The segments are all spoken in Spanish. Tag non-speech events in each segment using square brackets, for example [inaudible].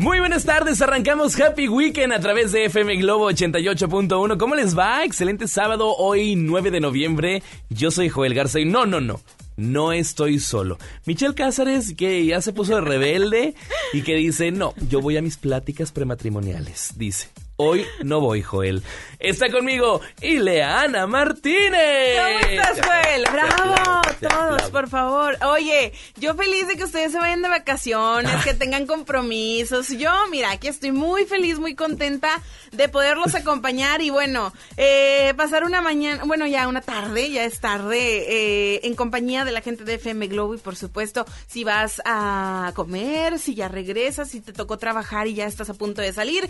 Muy buenas tardes, arrancamos Happy Weekend a través de FM Globo 88.1. ¿Cómo les va? Excelente sábado, hoy 9 de noviembre. Yo soy Joel Garza y no, no, no. No estoy solo. Michelle Cázares, que ya se puso de rebelde y que dice, no, yo voy a mis pláticas prematrimoniales. Dice, hoy no voy, Joel. Está conmigo Ileana Martínez. ¿Cómo estás, Joel? Bravo, todos, aplaudo. por favor. Oye, yo feliz de que ustedes se vayan de vacaciones, que tengan compromisos. Yo, mira, aquí estoy muy feliz, muy contenta de poderlos acompañar y bueno, eh, pasar una mañana, bueno, ya una tarde, ya es tarde, eh, en compañía de la gente de FM Globo y por supuesto, si vas a comer, si ya regresas, si te tocó trabajar y ya estás a punto de salir,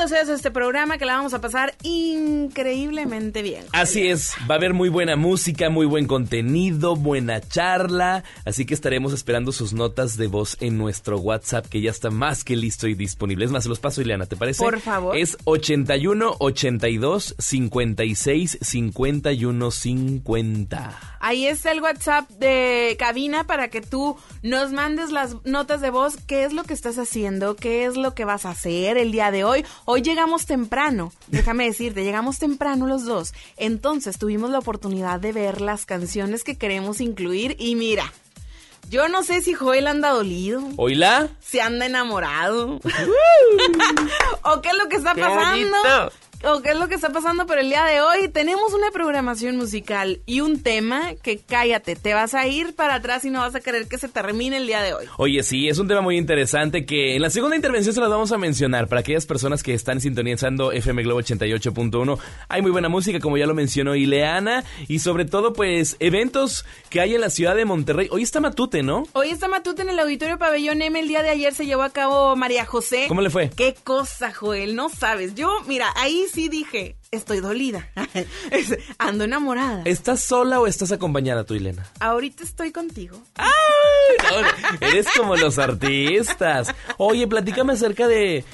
bienvenidos seas a este programa que la vamos a pasar increíblemente bien. Así es, va a haber muy buena música, muy buen contenido, buena charla, así que estaremos esperando sus notas de voz en nuestro WhatsApp que ya está más que listo y disponible. Es más, se los paso, Ileana, ¿te parece? Por favor. Es 81 82 56 51 50. Ahí está el WhatsApp de cabina para que tú nos mandes las notas de voz, qué es lo que estás haciendo, qué es lo que vas a hacer el día de hoy. Hoy llegamos temprano, déjame decirte, llegamos temprano los dos. Entonces tuvimos la oportunidad de ver las canciones que queremos incluir y mira, yo no sé si Joel anda dolido, ¿Oíla? se anda enamorado. [laughs] o qué es lo que está Qué pasando. bonito. O qué es lo que está pasando, pero el día de hoy tenemos una programación musical y un tema que cállate, te vas a ir para atrás y no vas a querer que se termine el día de hoy. Oye, sí, es un tema muy interesante que en la segunda intervención se las vamos a mencionar para aquellas personas que están sintonizando FM Globo 88.1. Hay muy buena música, como ya lo mencionó Ileana, y sobre todo, pues, eventos que hay en la ciudad de Monterrey. Hoy está Matute, ¿no? Hoy está Matute en el Auditorio Pabellón M. El día de ayer se llevó a cabo María José. ¿Cómo le fue? Qué cosa, Joel, no sabes. Yo, mira, ahí sí dije, estoy dolida. [laughs] Ando enamorada. ¿Estás sola o estás acompañada tú, Ilena? Ahorita estoy contigo. ¡Ay! No, eres como los artistas. Oye, platícame acerca de...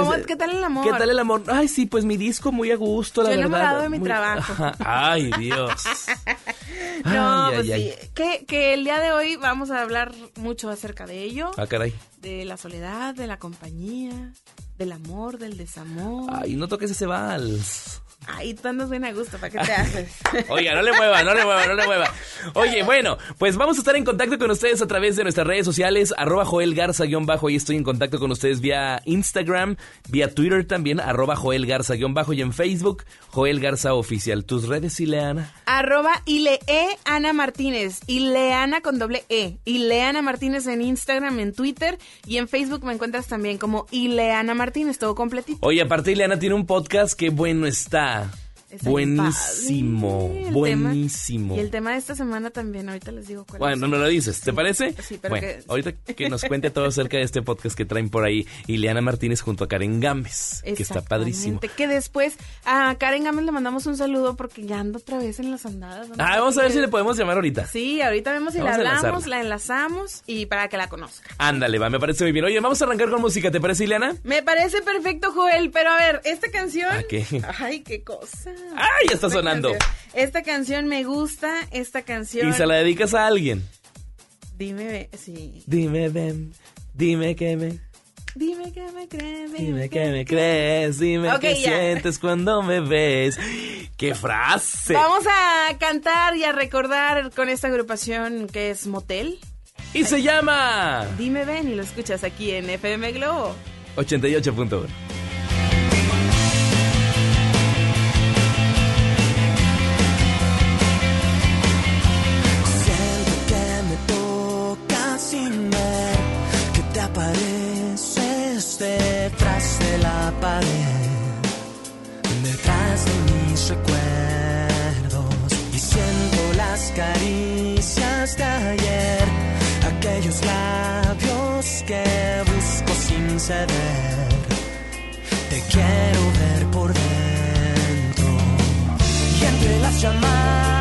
¿Cómo- qué tal el amor? ¿Qué tal el amor? Ay, sí, pues mi disco muy a gusto, la Yo verdad. enamorado de mi Muy- trabajo. Ay, Dios. [laughs] No, Ay, pues ay, sí. Que, que el día de hoy vamos a hablar mucho acerca de ello. Ah, caray. De la soledad, de la compañía, del amor, del desamor. Ay, no toques ese vals. Ay, tú andas bien a gusto, ¿para qué te [laughs] haces? Oiga, no le mueva, no le mueva, no le mueva. Oye, bueno, pues vamos a estar en contacto con ustedes a través de nuestras redes sociales, arroba Joel Garza-bajo, ahí estoy en contacto con ustedes vía Instagram, vía Twitter también, arroba Joel Garza-bajo y en Facebook, Joel Garza Oficial. ¿Tus redes, Ileana? Arroba Ilee Ana Martínez. Ileana con doble E. Ileana Martínez en Instagram, en Twitter y en Facebook me encuentras también como Ileana Martínez, todo completito. Oye, aparte Ileana tiene un podcast que bueno está. Está buenísimo, buenísimo. tema- y el tema de esta semana también, ahorita les digo cuál Bueno, es. no lo dices, ¿te Sí, parece? sí, pero bueno, que- ahorita que nos cuente todo acerca de este podcast que traen por ahí Ileana Martínez junto a Karen Gámez, que está padrísimo. Que después a Karen Gámez le mandamos un saludo porque ya anda otra vez en las andadas. ¿no? Ah, vamos a ver si le podemos llamar ahorita. Sí, ahorita vemos si Vamos la hablamos, la enlazamos y para que la conozca. Ándale, va, me parece muy bien. Oye, vamos a arrancar con música, ¿te parece, Ileana? Me parece perfecto, Joel, pero a ver, esta canción... ¿A qué? Ay, qué cosa. ¡Ay, ya está Esta sonando! canción- Esta canción me gusta, esta canción... Y se la dedicas a alguien. Dime, sí. Dime, ven, dime que me... Dime que me crees. Dime que me crees, dime Ok, qué ya. sientes cuando me ves. ¡Qué frase! Vamos a cantar y a recordar con esta agrupación que es Motel. Y se llama Dime ven y lo escuchas aquí en FM Globo. 88.1. caricias de ayer, aquellos labios que busco sin ceder. Te quiero ver por dentro y entre las llamadas.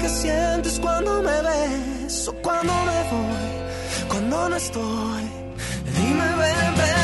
que sientes cuando me ves o cuando me voy, cuando no estoy. Dime, ven, ven.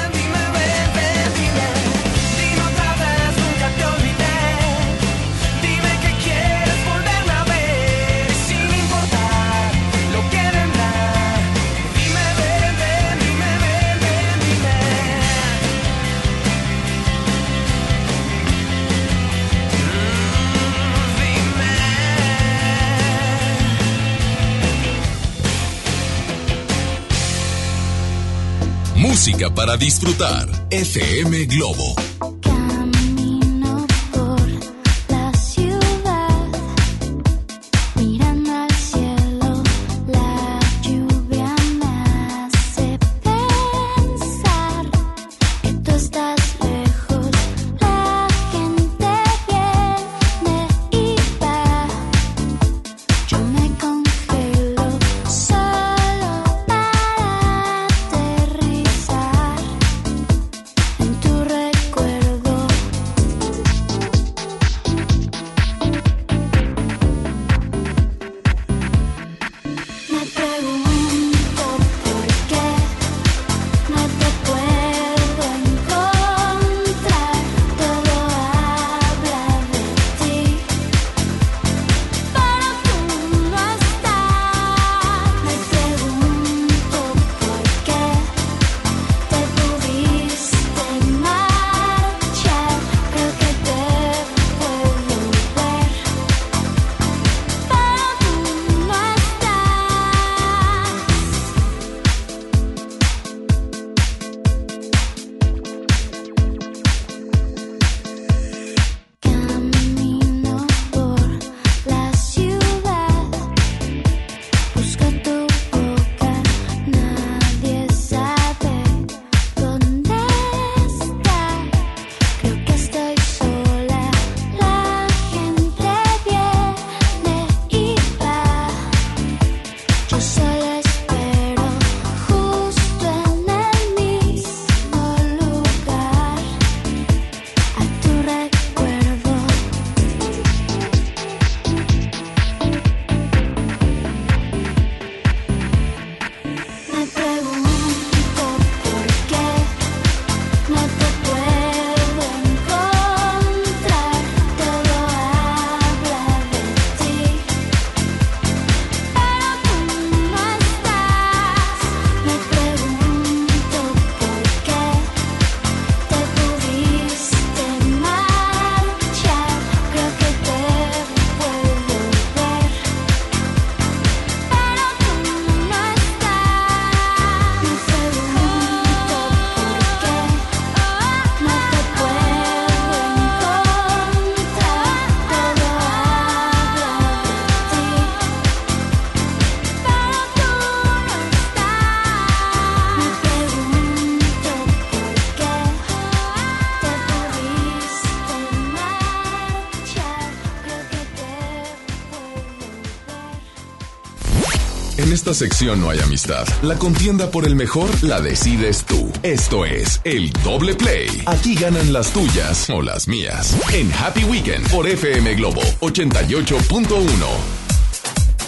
para disfrutar. FM Globo esta sección no hay amistad. La contienda por el mejor la decides tú. Esto es el doble play. Aquí ganan las tuyas o las mías. En Happy Weekend por FM Globo 88.1.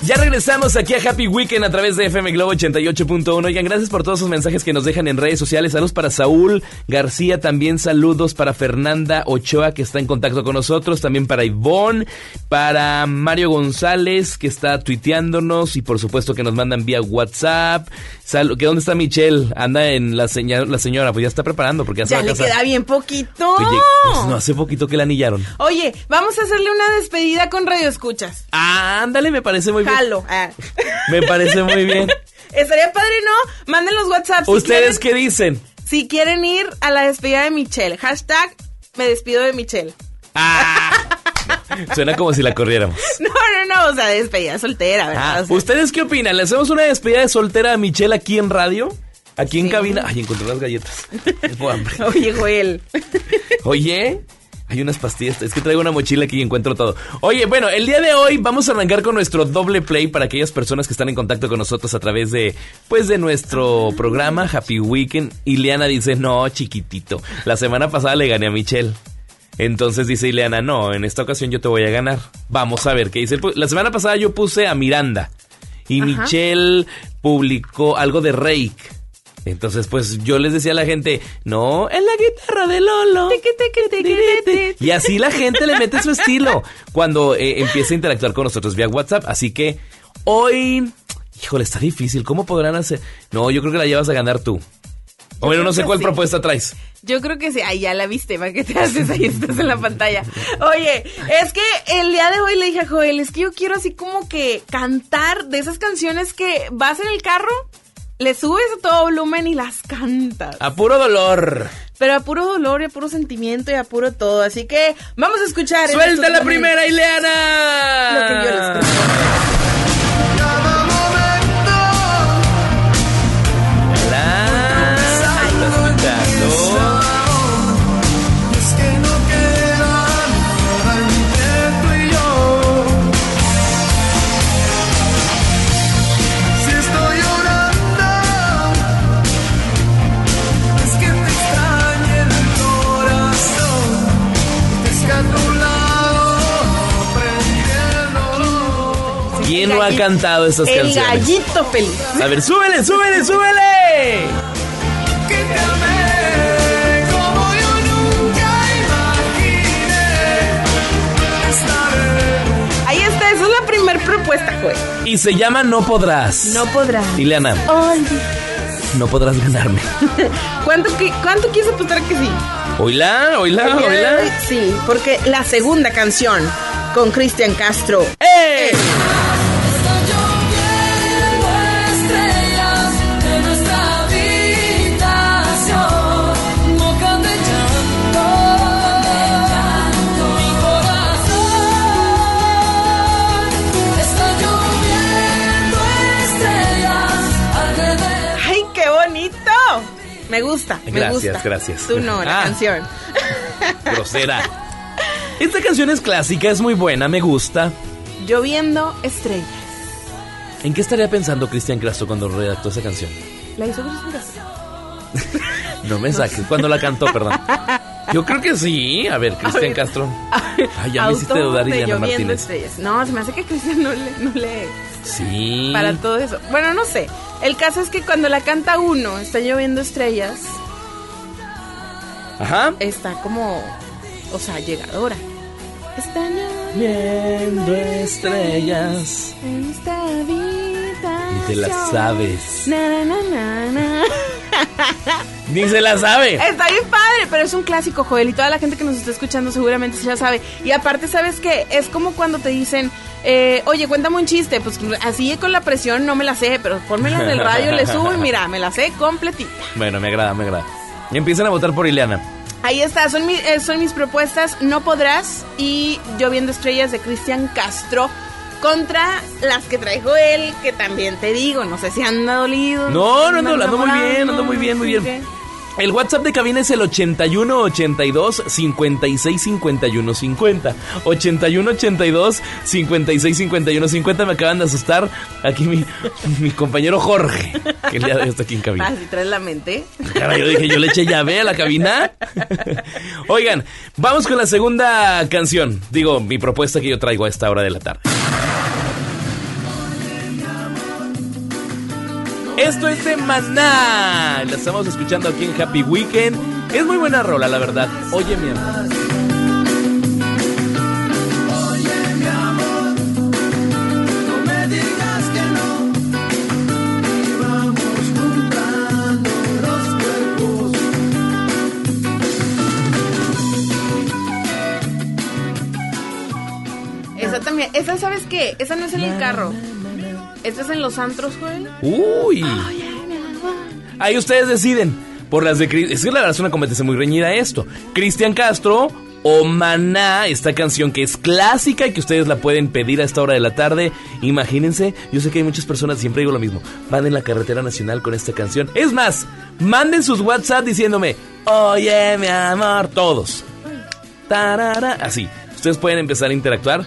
Ya regresamos aquí a Happy Weekend a través de FM Globo 88.1. Oigan, gracias por todos sus mensajes que nos dejan en redes sociales. Saludos para Saúl García, también saludos para Fernanda Ochoa, que está en contacto con nosotros, también para Ivonne, para Mario González, que está tuiteándonos y por supuesto que nos mandan vía WhatsApp. Sal ¿Que ¿Dónde está Michelle? Anda en la, seña la señora, pues ya está preparando porque ya, se Ya va le queda bien poquito. Oye, pues no hace poquito que la anillaron. Oye, vamos a hacerle una despedida con Radio Escuchas. Ah, ándale, me parece muy bien. Jalo. [laughs] Ah. Me parece muy bien. Estaría padre, ¿no? Manden los WhatsApp. si ¿Ustedes quieren- qué dicen? Si quieren ir a la despedida de Michelle. Hashtag me despido de Michelle. Ah, [laughs] suena como si la corriéramos. [laughs] No, no, no. O sea, despedida soltera, ¿verdad? Ah, O sea, ¿Ustedes qué opinan? ¿Le hacemos una despedida de soltera a Michelle aquí en radio? Aquí en cabina. Ay, encontré las galletas. Tengo hambre. Oye, Joel. Oye, hay unas pastillas. Es que traigo una mochila aquí y encuentro todo. Oye, bueno, el día de hoy vamos a arrancar con nuestro doble play para aquellas personas que están en contacto con nosotros a través de, pues, de nuestro programa Happy Weekend. Ileana dice, no, chiquitito. La semana pasada le gané a Michelle. Entonces dice Ileana, no, en esta ocasión yo te voy a ganar. Vamos a ver qué dice. La semana pasada yo puse a Miranda y Ajá. Michelle publicó algo de Rake. Entonces, pues yo les decía a la gente, no, en la guitarra de Lolo. Y así la gente le mete su estilo cuando eh, empieza a interactuar con nosotros vía WhatsApp. Así que hoy, híjole, está difícil. ¿Cómo podrán hacer? No, yo creo que la llevas a ganar tú. O bueno, no sé cuál sí. propuesta traes. Yo creo que sí. Ay, ya la viste, ¿para qué te haces? Ahí estás en la pantalla. Oye, es que el día de hoy le dije a Joel, es que yo quiero así como que cantar de esas canciones que vas en el carro, le subes a todo volumen y las cantas. A puro dolor. Pero a puro dolor y a puro sentimiento y a puro todo. Así que vamos a escuchar. ¡Suelta la primera, Ileana! Lo que yo les ¿Quién no ha cantado esas El canciones? gallito feliz. A ver, súbele, súbele, súbele. Ahí está, esa es la primer propuesta, Joel. Y se llama No Podrás. No podrás. Ileana, no podrás ganarme. [laughs] ¿Cuánto, qui- ¿Cuánto quieres apostar que sí? Oíla, oíla, El día de oíla. hoy, Sí, porque la segunda canción con Cristian Castro. ¡Eh! Me gusta, me Gracias, gusta. gracias. Tú no, la Ah. canción. [laughs] Grosera. Esta canción es clásica, es muy buena, me gusta. Lloviendo estrellas. ¿En qué estaría pensando Cristian Castro cuando redactó esa canción? ¿La hizo Cristian Castro? [laughs] No me saques. Cuando la cantó, perdón. Yo creo que sí. A ver, Cristian Castro. [laughs] Ay, ya me hiciste dudar, de Ileana Lloviendo Martínez. estrellas. No, se me hace que Cristian no le, no le... Sí. Para todo eso. Bueno, no sé. El caso es que cuando la canta uno, está lloviendo estrellas, Ajá. está como... O sea, llegadora. Está lloviendo Viendo estrellas. en esta habitación. Ni te la sabes. Na, na, na. [laughs] Ni se la sabe. Está bien padre, pero es un clásico, Joel, y toda la gente que nos está escuchando seguramente se la sabe. Y aparte, ¿sabes qué? Es como cuando te dicen, eh, oye, cuéntame un chiste. Pues así con la presión no me la sé, pero pónmela en el radio, le subo y mira, me la sé completita. Bueno, me agrada, me agrada. Y empiezan a votar por Ileana. Ahí está, son, mi- eh, son mis propuestas. No podrás y Lloviendo Estrellas de Cristian Castro. Contra las que trae Joel, que también te digo, no sé si anda dolido. No, no ando- anda ando muy bien, ando muy bien, muy bien. El WhatsApp de cabina es el 81 82 56 51 50. 81 82 56 51 50. Me acaban de asustar aquí mi, mi compañero Jorge, que el día de hoy está aquí en cabina. Así traes la mente. Cara, yo dije, yo le eché llave a la cabina. Oigan, vamos con la segunda canción. Digo, mi propuesta que yo traigo a esta hora de la tarde. Esto es de Maná. La estamos escuchando aquí en Happy Weekend. Es muy buena rola, la verdad. Oye, mi amor. No me digas que no. Y vamos juntando los cuerpos. Esa también. Esa, ¿sabes qué? Esa no es en el carro. Esta es en los antros, Joel. Uy. Ahí ustedes deciden. Por las de Es que la verdad es una competencia muy reñida esto. Cristian Castro o Maná, esta canción que es clásica y que ustedes la pueden pedir a esta hora de la tarde. Imagínense, yo sé que hay muchas personas, siempre digo lo mismo, van en la carretera nacional con esta canción. Es más, manden sus WhatsApp diciéndome, oye mi amor, todos. Tarara, así. Ustedes pueden empezar a interactuar.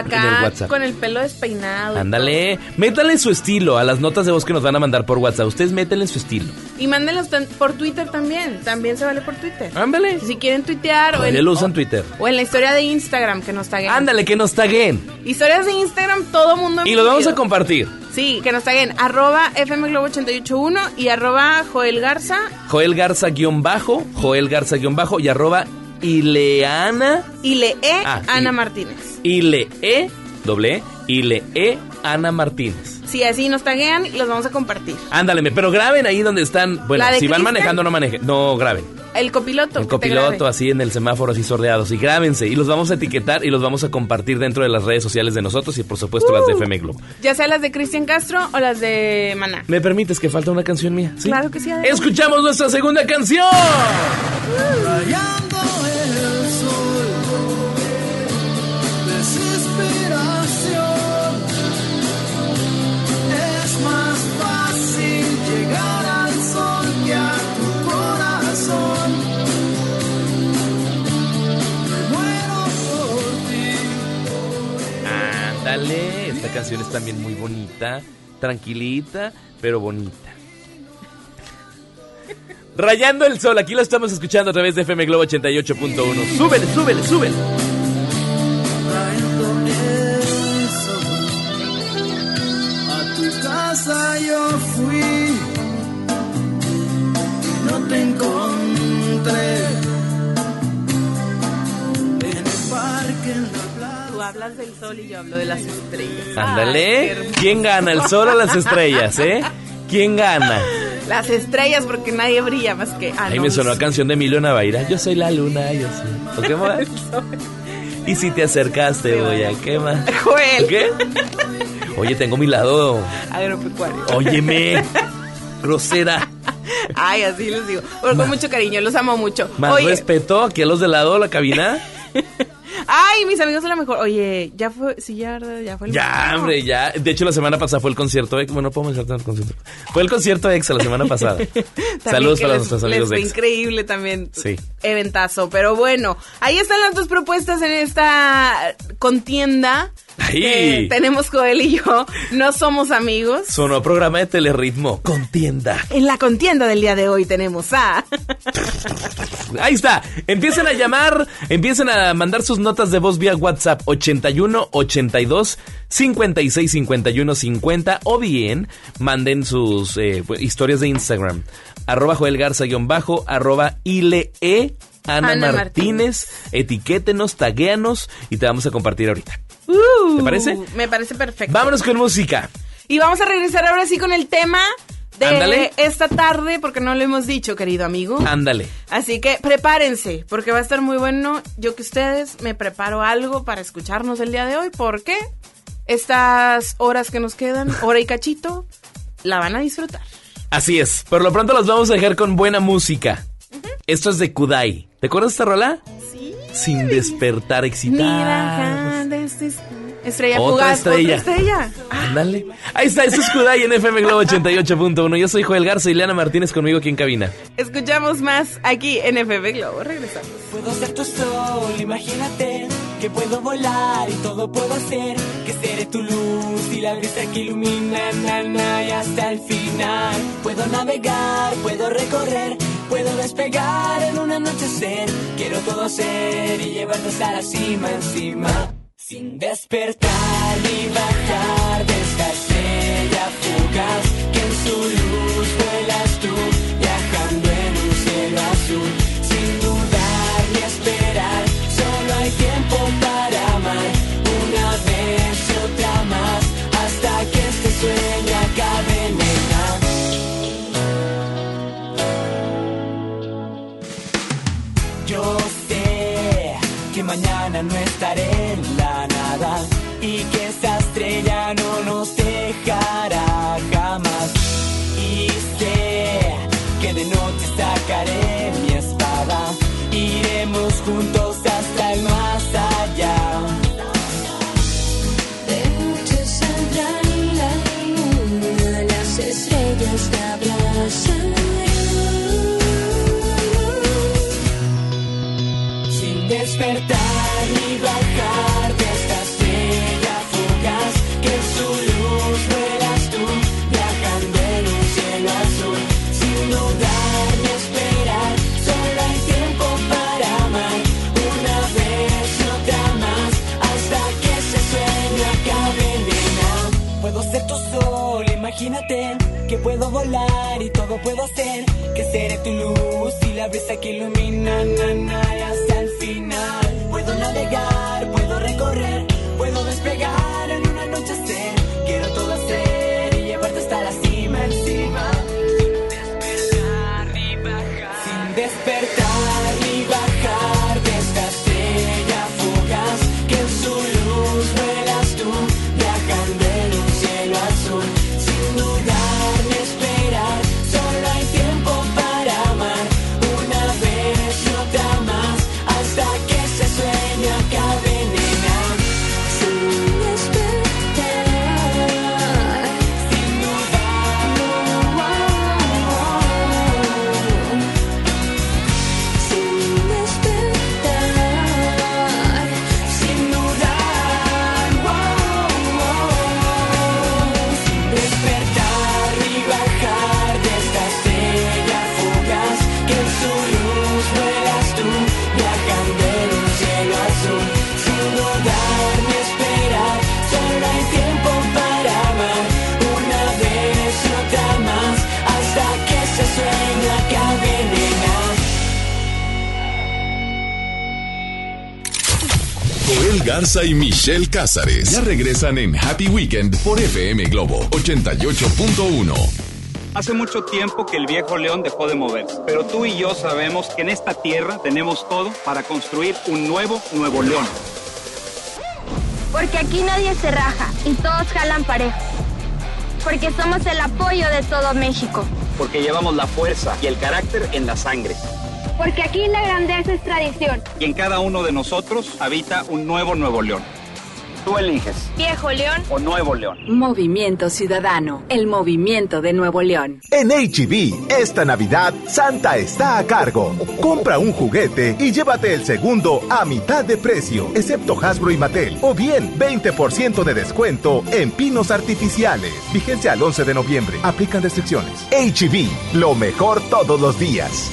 El Acá WhatsApp. con el pelo despeinado. Ándale, métanle su estilo a las notas de voz que nos van a mandar por WhatsApp. Ustedes métanle su estilo. Y mándenlos por Twitter también. También se vale por Twitter. Ándale. Si quieren tuitear o en, lo usan Twitter. o en la historia de Instagram que nos taguen. Ándale, que nos taguen. Historias de Instagram, todo mundo. Y los vamos a compartir. Sí, que nos taguen. Arroba FM Globo 881 y arroba Joel Garza. Joel Garza guion bajo, Joel Garza guion bajo y arroba Ileana, Y le E Ah, Ana y- Martínez. Ile E, doble E, Ile E, Ana Martínez. Si así nos taguean, los vamos a compartir. Ándale, pero graben ahí donde están. Bueno, ¿La de si van Cristian? manejando, no manejen. No graben. El copiloto. El copiloto así en el semáforo así sordeados. Y grábense. Y los vamos a etiquetar y los vamos a compartir dentro de las redes sociales de nosotros y por supuesto las de Uh. FM Globo. Ya sea las de Cristian Castro o las de Maná. ¿Me permites que falta una canción mía? ¿Sí? Claro que sí, adelante. Escuchamos nuestra segunda canción. Rayando Esta canción es también muy bonita, tranquilita, pero bonita. Rayando el sol, aquí lo estamos escuchando a través de FM Globo 88.1. Súbele, súbele, súbele. Hablas del sol y yo hablo de las estrellas. Qué Ándale. hermoso. ¿Quién gana, el sol o las estrellas, eh? ¿Quién gana? Las estrellas porque nadie brilla más que ah, Ahí no, me sonó la canción de Emilio Navaira. Yo soy la luna, yo soy. ¿O qué más? [laughs] Y si te acercas te voy a quemar. Joel. ¿Qué? Oye, tengo mi lado. Agropecuario. Óyeme. Grosera. Ay, así les digo. Pero con mucho cariño, los amo mucho. Más Oye, respeto aquí a los de lado de la cabina. [laughs] ay, mis amigos de la mejor. Oye, ya fue, sí, ya, ya fue el Ya, hombre, ya. De hecho, la semana pasada fue el concierto ex. Bueno, no podemos mencionar tanto concierto. Fue el concierto ex la semana pasada. [laughs] Saludos para les- nuestros amigos de ex. increíble también. Sí. Eventazo. Pero bueno, ahí están las dos propuestas en esta contienda. Que tenemos Joel y yo. No somos amigos. Sonó programa de telerritmo. Contienda. En la contienda del día de hoy tenemos a. Ahí está. Empiecen a llamar, empiecen a mandar sus notas de voz vía WhatsApp 81 82 56 51 50 o bien manden sus eh, pues, historias de Instagram. Arroba Joel Garza guion bajo, arroba Ile E, Ana, Ana Martínez. Etiquétenos, taguéanos y te vamos a compartir ahorita. ¿Te parece? Uh, Me parece perfecto. Vámonos con música. Y vamos a regresar ahora sí con el tema de esta tarde, porque no lo hemos dicho, querido amigo. Ándale. Así que prepárense, porque va a estar muy bueno. Yo que ustedes me preparo algo para escucharnos el día de hoy, porque estas horas que nos quedan, [laughs] hora y cachito, la van a disfrutar. Así es. Por lo pronto los vamos a dejar con buena música. Esto es de Kudai. ¿Te acuerdas de esta rola? Sí. Sin despertar excitado. Mira, is- Estrella Otra fugaz. estrella. Otra estrella. Ándale. Ahí está, eso es Kudai en FM Globo 88.1. Yo soy Joel Garza y Leana Martínez conmigo aquí en cabina. Escuchamos más aquí en FB Globo. Regresamos. Puedo ser tu sol, imagínate que puedo volar y todo puedo hacer. Que seré tu luz y la brisa que ilumina na, na, y hasta el final. Puedo navegar, puedo recorrer, puedo despegar en un anochecer. Quiero todo hacer y llevarte hasta la cima encima. Sin despertar ni bajar de esta estrella fugaz que en su luz vuelas mañana puedo volar y todo puedo hacer que seré tu luz y la brisa que ilumina na, na, hasta el final. Puedo navegar puedo recorrer puedo despegar en un anochecer. quiero Joel Garza y Michelle Cázares ya regresan en Happy Weekend por FM Globo 88.1. Hace mucho tiempo que el viejo león dejó de moverse, pero tú y yo sabemos que en esta tierra tenemos todo para construir un nuevo Nuevo León. Porque aquí nadie se raja y todos jalan parejo. Porque somos el apoyo de todo México. Porque llevamos la fuerza y el carácter en la sangre. Porque aquí la grandeza es tradición. Y en cada uno de nosotros habita un nuevo Nuevo León. Tú eliges, Viejo León. o Nuevo León. Movimiento Ciudadano, el movimiento de Nuevo León. En HB, esta Navidad, Santa está a cargo. Compra un juguete y llévate el segundo a mitad de precio, excepto Hasbro y Mattel. O bien, 20% de descuento en pinos artificiales. Vigencia al 11 de noviembre. Aplican restricciones. HB, lo mejor todos los días.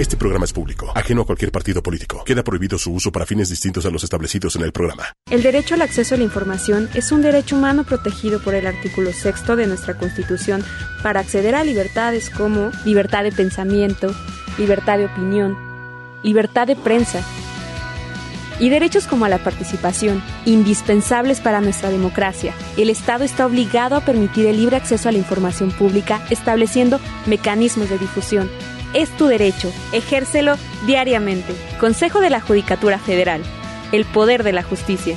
Este programa es público, ajeno a cualquier partido político. Queda prohibido su uso para fines distintos a los establecidos en el programa. El derecho al acceso a la información es un derecho humano protegido por el artículo sexto de nuestra Constitución para acceder a libertades como libertad de pensamiento, libertad de opinión, libertad de prensa y derechos como a la participación, indispensables para nuestra democracia. El Estado está obligado a permitir el libre acceso a la información pública, estableciendo mecanismos de difusión. Es tu derecho, ejércelo diariamente. Consejo de la Judicatura Federal. El poder de la justicia.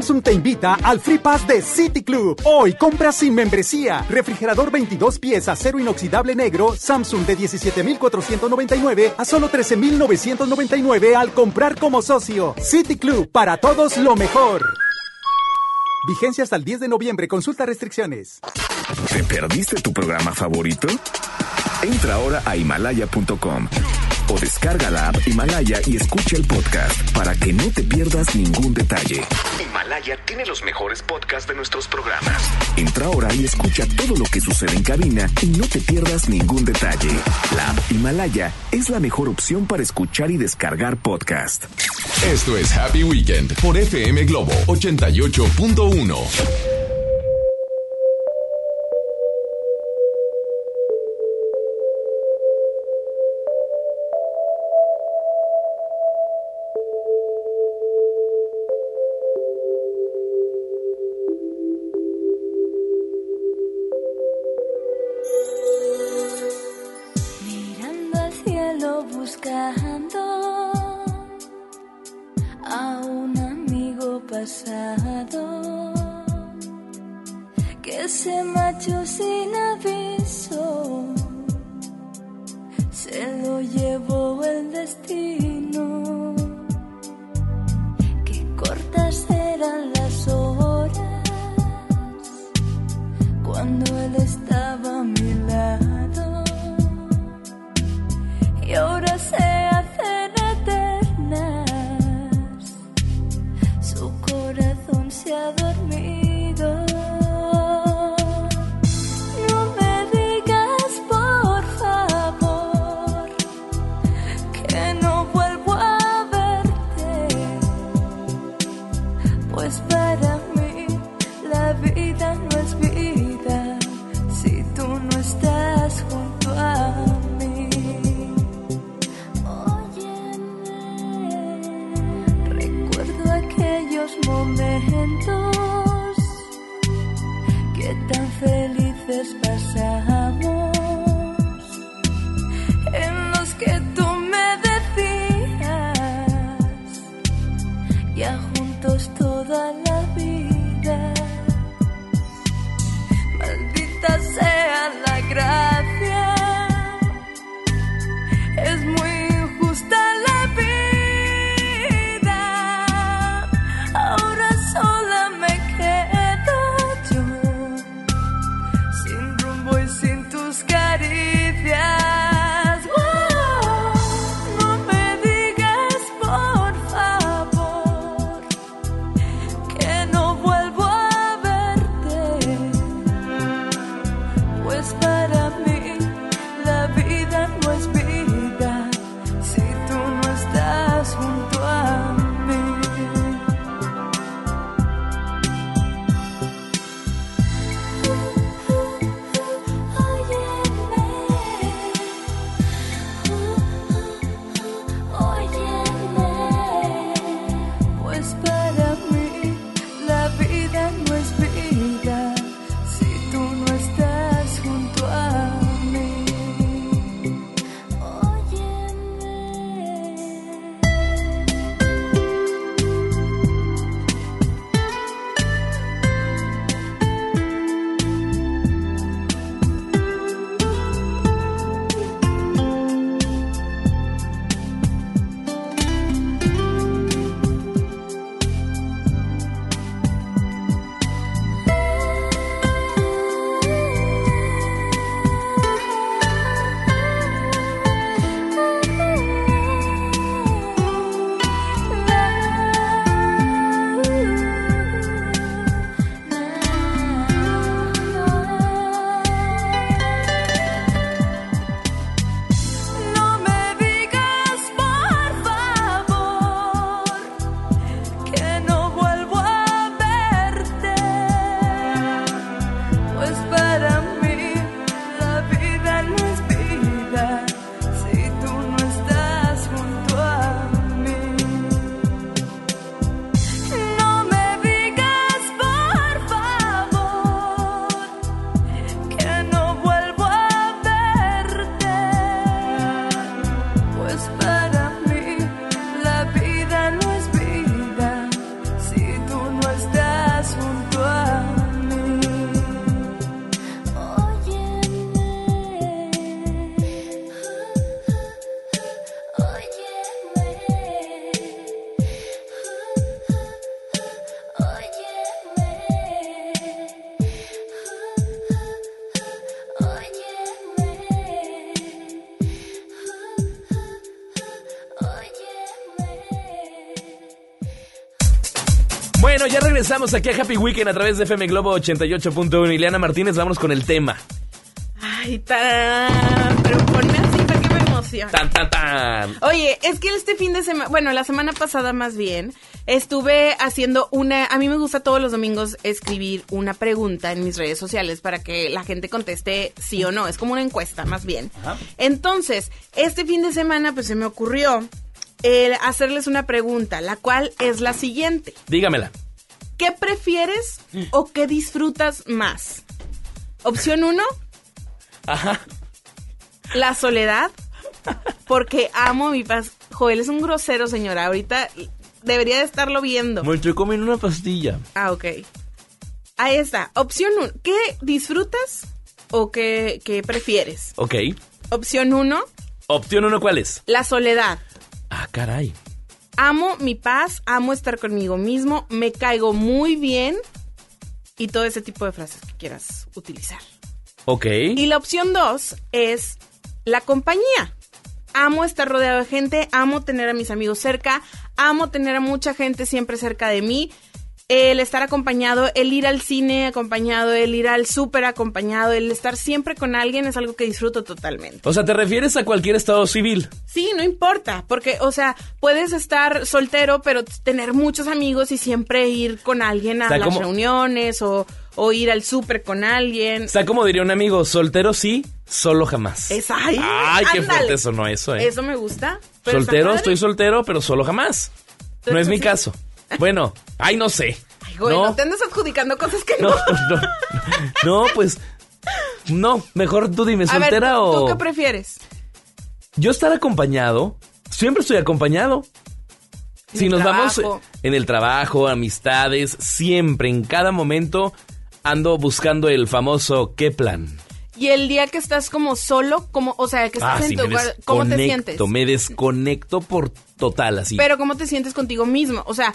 Samsung te invita al Free Pass de City Club. Hoy compra sin membresía. Refrigerador 22 pies acero inoxidable negro Samsung de 17,499 a solo 13,999 al comprar como socio. City Club, para todos lo mejor. Vigencia hasta el 10 de noviembre. Consulta restricciones. ¿Te perdiste tu programa favorito? Entra ahora a himalaya.com o descarga la app Himalaya y escucha el podcast para que no te pierdas ningún detalle. Himalaya tiene los mejores podcasts de nuestros programas. Entra ahora y escucha todo lo que sucede en cabina y no te pierdas ningún detalle. La app Himalaya es la mejor opción para escuchar y descargar podcast. Esto es Happy Weekend por FM Globo 88.1. regresamos aquí a Happy Weekend a través de FM Globo 88.1. Ileana Martínez, vámonos con el tema. Ay, tan. Pero ponme así para que me emocione. Tan, tan, tan. Oye, es que este fin de semana, bueno, la semana pasada más bien, estuve haciendo una, a mí me gusta todos los domingos escribir una pregunta en mis redes sociales para que la gente conteste sí o no, es como una encuesta más bien. Entonces, este fin de semana pues se me ocurrió hacerles una pregunta, la cual es la siguiente. Dígamela. ¿Qué prefieres o qué disfrutas más? Opción uno, Ajá. la soledad, porque amo mi paz. Joel es un grosero, señora. Ahorita debería de estarlo viendo. Me estoy comiendo una pastilla. Ah, ok. Ahí está. Opción 1. ¿Qué disfrutas o qué, qué prefieres? Ok. Opción 1. Opción uno, ¿cuál es? La soledad. Ah, caray. Amo mi paz, amo estar conmigo mismo, me caigo muy bien y todo ese tipo de frases que quieras utilizar. Ok. Y la opción 2 es la compañía. Amo estar rodeado de gente, amo tener a mis amigos cerca, amo tener a mucha gente siempre cerca de mí. El estar acompañado, el ir al cine acompañado, el ir al súper acompañado, el estar siempre con alguien es algo que disfruto totalmente. O sea, ¿te refieres a cualquier estado civil? Sí, no importa, porque, o sea, puedes estar soltero, pero tener muchos amigos y siempre ir con alguien a O sea, las como- reuniones o, o ir al súper con alguien. O sea, como diría un amigo, soltero sí, solo jamás. Es, ay, Ay, qué fuerte sonó eso, ¿eh? Eso me gusta. soltero, estoy soltero, pero solo jamás. No es mi caso. Bueno, ay, no sé. Ay, güey, no. no, te andas adjudicando cosas que no. no, [laughs] no, no, pues, no, mejor tú dime, A ver, ¿soltera ¿tú, o...? ¿tú qué prefieres? Yo estar acompañado, siempre estoy acompañado. Si En nos vamos en el trabajo, amistades, siempre, en cada momento, ando buscando el famoso ¿qué plan? Y el día que estás como solo, como, o sea, que estás en Ah, sí, tu lugar, ¿cómo te sientes? me desconecto por total, así. Pero ¿cómo te sientes contigo mismo? O sea,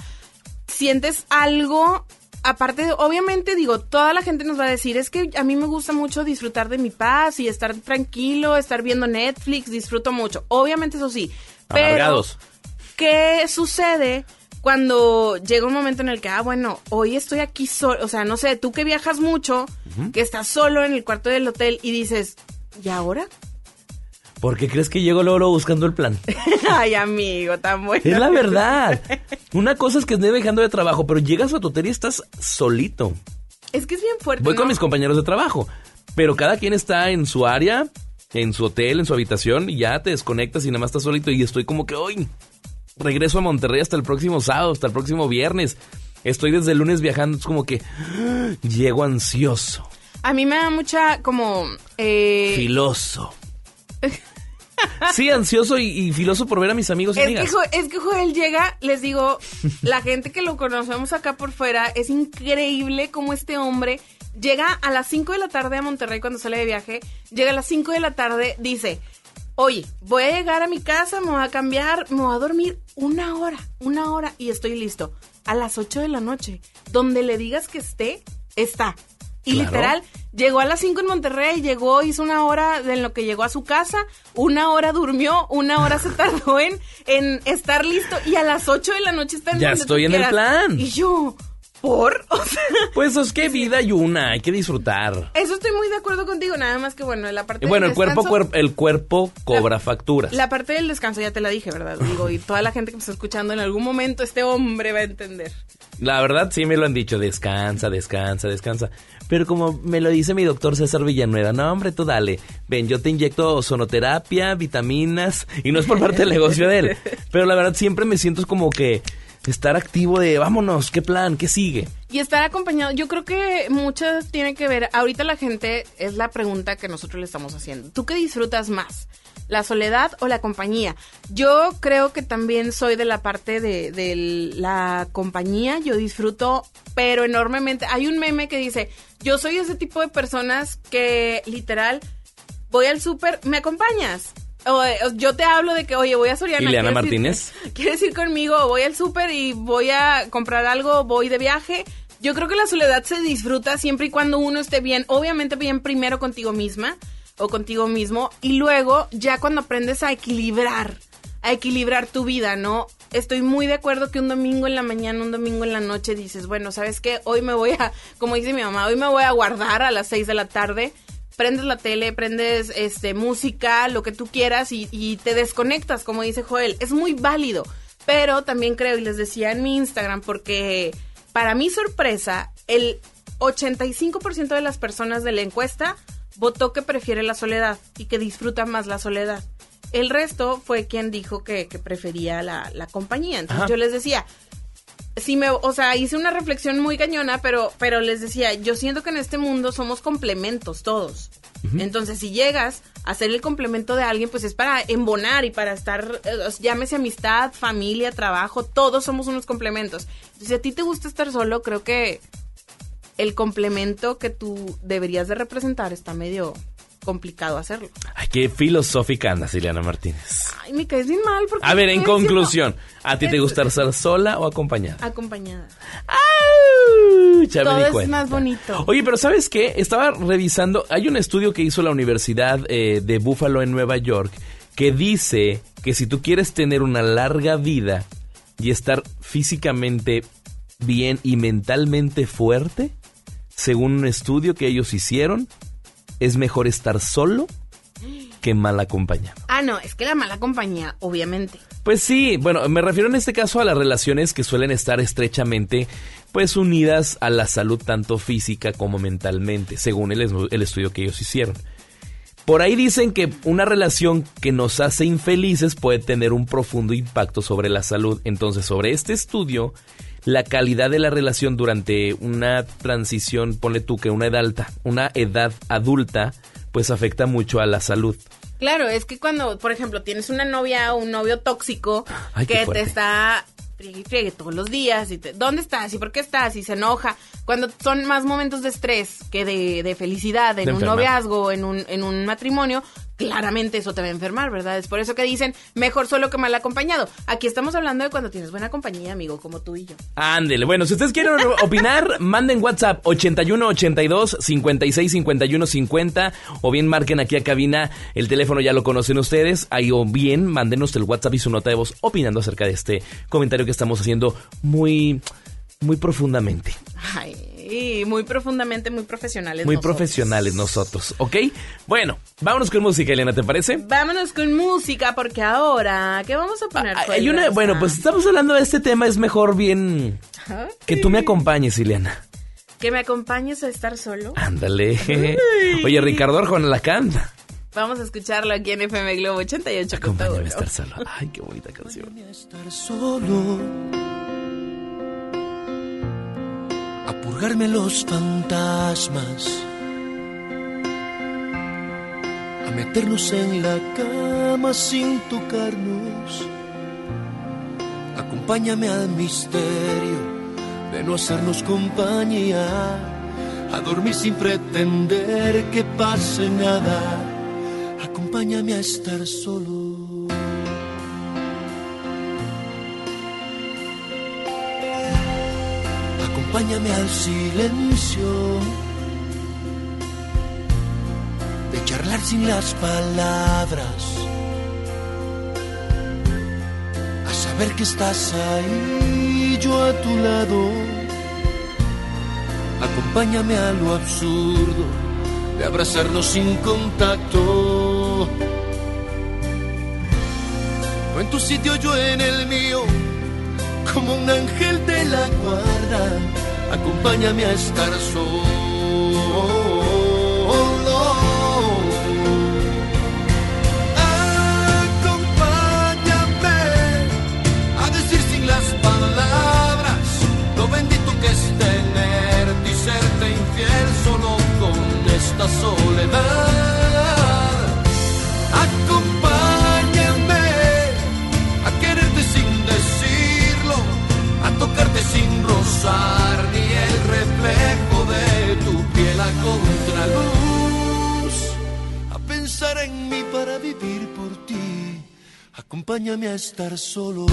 sientes algo, aparte, de- obviamente digo, toda la gente nos va a decir, es que a mí me gusta mucho disfrutar de mi paz y estar tranquilo, estar viendo Netflix, disfruto mucho. Obviamente eso sí. Pero, Amargados. ¿qué sucede cuando llega un momento en el que, ah, bueno, hoy estoy aquí solo, o sea, no sé, tú que viajas mucho, que estás solo en el cuarto del hotel y dices, ¿y ahora? ¿Por qué crees que llego luego, buscando el plan? [laughs] Ay, amigo, tan bueno. Es la verdad. [laughs] Una cosa es que estés dejando de trabajo, pero llegas a tu hotel y estás solito. Es que es bien fuerte. Voy con mis compañeros de trabajo, pero cada quien está en su área, en su hotel, en su habitación, y ya te desconectas y nada más estás solito. Y estoy como que hoy regreso a Monterrey hasta el próximo sábado, hasta el próximo viernes. Estoy desde el lunes viajando, es como que ¡ah! llego ansioso, A mí me da mucha como... Eh, filoso. [laughs] Sí, ansioso y, y filoso por ver a mis amigos y es, que, amigas. Jo- es que Joel llega, les digo, [laughs] la gente que lo conocemos acá por fuera, es increíble como este hombre llega a las 5 de la tarde a Monterrey cuando sale de viaje, llega a las 5 de la tarde, dice, oye, voy a llegar a mi casa, me voy a cambiar, me voy a dormir una hora, una hora y estoy listo. A las 8 de la noche, donde le digas que esté, está. Y Claro. literal, llegó a las 5 en Monterrey, llegó, hizo una hora de en lo que llegó a su casa, una hora durmió, una hora se tardó en, en estar listo y a las 8 de la noche está en Ya donde tú estoy en el quieras. plan. Y yo, ¿por? [laughs] O sea, Pues es que vida hay una, hay que disfrutar. eso estoy muy de acuerdo contigo, nada más que bueno, la parte Y bueno, del el cuerpo, descanso- cuer- el cuerpo cobra facturas. La parte del descanso ya te la dije, ¿verdad? Digo, y toda la gente que me está escuchando en algún momento, este hombre va a entender. La verdad sí me lo han dicho, descansa, descansa, descansa. Pero como me lo dice mi doctor César Villanueva, no hombre, tú dale. Ven, yo te inyecto sonoterapia, vitaminas, y no es por parte del negocio de él. [laughs] Pero la verdad siempre me siento como que estar activo de, vámonos, ¿qué plan? ¿Qué sigue? Y estar acompañado, yo creo que mucho tiene que ver, ahorita la gente es la pregunta que nosotros le estamos haciendo. ¿Tú qué disfrutas más? ¿La soledad o la compañía? Yo creo que también soy de la parte de, de la compañía, yo disfruto, pero enormemente. Hay un meme que dice, yo soy ese tipo de personas que literal voy al súper, ¿me acompañas? O, yo te hablo de que, oye, voy a Soriana. Ileana ¿quieres ir- Martínez. [laughs] ¿Quieres ir conmigo? Voy al súper y voy a comprar algo, voy de viaje. Yo creo que la soledad se disfruta siempre y cuando uno esté bien, obviamente bien primero contigo misma o contigo mismo y luego ya cuando aprendes a equilibrar, a equilibrar tu vida, ¿no? estoy muy de acuerdo que un domingo en la mañana, un domingo en la noche dices, bueno, ¿sabes qué? Hoy me voy a, como dice mi mamá, hoy me voy a guardar a las 6 de la tarde. Prendes la tele, prendes este música, lo que tú quieras y, y te desconectas, como dice Joel. Es muy válido. Pero también creo, y les decía en mi Instagram, porque para mi sorpresa, el 85% de las personas de la encuesta votó que prefiere la soledad y que disfruta más la soledad. El resto fue quien dijo que, que prefería la, la compañía. Entonces Ajá. yo les decía, sí me, o sea, hice una reflexión muy cañona, pero, pero les decía, yo siento que en este mundo somos complementos todos. Entonces, si llegas a ser el complemento de alguien, pues es para embonar y para estar, eh, llámese amistad, familia, trabajo, todos somos unos complementos. Entonces, si a ti te gusta estar solo, creo que el complemento que tú deberías de representar está medio complicado hacerlo. Ay, qué filosófica andas, Ileana Martínez. Ay, me caes bien mal porque... A ver, en conclusión, ¿a ti te gusta estar sola o acompañada? Acompañada. Ya me Todo di es más bonito. Oye, pero ¿sabes qué? Estaba revisando, hay un estudio que hizo la Universidad eh, de Buffalo en Nueva York que dice que si tú quieres tener una larga vida y estar físicamente bien y mentalmente fuerte, según un estudio que ellos hicieron, es mejor estar solo que mal acompañado. Ah, no, es que la mala compañía, obviamente. Pues sí, bueno, me refiero en este caso a las relaciones que suelen estar estrechamente pues unidas a la salud tanto física como mentalmente, según el, es- el estudio que ellos hicieron. Por ahí dicen que una relación que nos hace infelices puede tener un profundo impacto sobre la salud. Entonces, sobre este estudio, la calidad de la relación durante una transición, ponle tú que una edad alta, una edad adulta, pues afecta mucho a la salud. Claro, es que cuando, por ejemplo, tienes una novia o un novio tóxico Ay, que te está friegue y friegue todos los días y te, ¿dónde estás? ¿Y por qué estás? Y se enoja. Cuando son más momentos de estrés que de, de felicidad en De un enfermar. noviazgo, en un, en un matrimonio, claramente eso te va a enfermar, ¿verdad? Es por eso que dicen mejor solo que mal acompañado. Aquí estamos hablando de cuando tienes buena compañía, amigo, como tú y yo. Ándele. Bueno, si ustedes quieren [laughs] opinar, manden WhatsApp 8182 56 51 50 o bien marquen aquí a cabina. El teléfono ya lo conocen ustedes. Ahí o bien mándenos el WhatsApp y su nota de voz opinando acerca de este comentario que estamos haciendo muy, muy profundamente. Ay, muy profundamente, muy profesionales. Muy nosotros. profesionales nosotros, ¿ok? Bueno, vámonos con música, Elena, ¿te parece? Vámonos con música porque ahora, ¿qué vamos a poner? Ah, Hay una, Garza? bueno, pues estamos hablando de este tema, es mejor bien que tú me acompañes, Ileana. Que me acompañes a estar solo. Ándale. Oye, Ricardo Arjona la canta. Vamos a escucharlo aquí en FM Globo 88. Acompáñame a estar solo. Ay, qué bonita canción. solo a purgarme los fantasmas a meternos en la cama sin tocarnos. Acompáñame al misterio de no hacernos compañía a dormir sin pretender que pase nada. Acompáñame a estar solo Acompáñame al silencio de charlar sin las palabras, a saber que estás ahí, yo a tu lado. Acompáñame a lo absurdo de abrazarnos sin contacto. No en tu sitio, yo en el mío como un ángel de la guarda, acompáñame a estar solo. Acompáñame a decir sin las palabras lo bendito que es tenerte y serte infiel solo con esta soledad. Ni el reflejo de tu piel a contraluz, a pensar en mí para vivir por ti. Acompáñame a estar solo.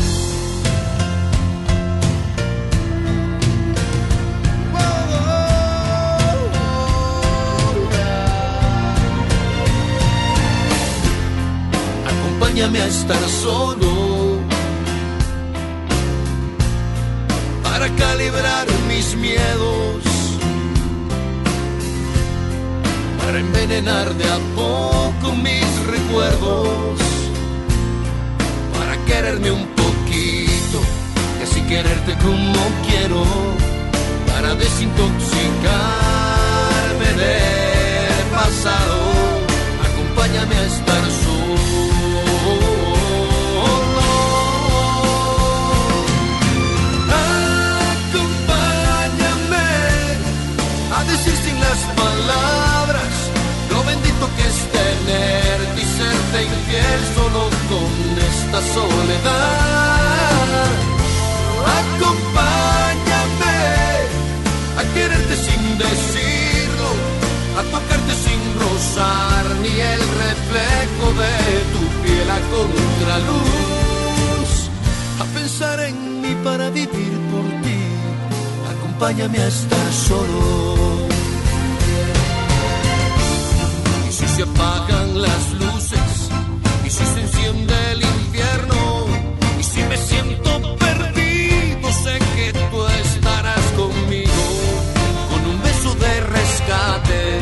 Acompáñame a estar solo miedos, para envenenar de a poco mis recuerdos, para quererme un poquito y así quererte como quiero, para desintoxicarme del pasado. Acompáñame a estar solo. Las palabras lo bendito que es tenerte y serte infiel solo con esta soledad. Acompáñame a quererte sin decirlo, a tocarte sin rozar ni el reflejo de tu piel a contraluz, a pensar en mí para vivir por ti. Acompáñame a estar solo. Apagan las luces, y si se enciende el infierno, y si me siento perdido, sé que tú estarás conmigo, con un beso de rescate,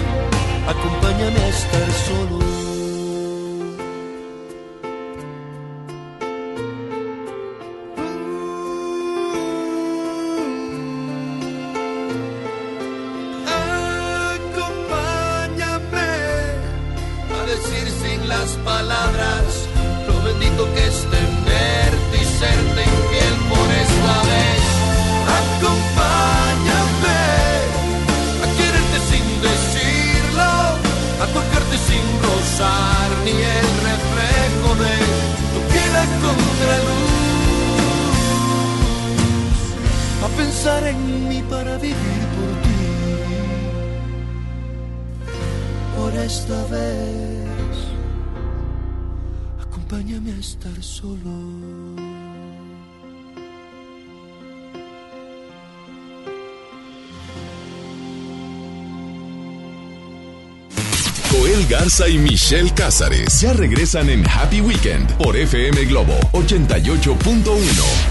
acompáñame a estar solo. Garza y Michelle Cázares ya regresan en Happy Weekend por FM Globo 88.1.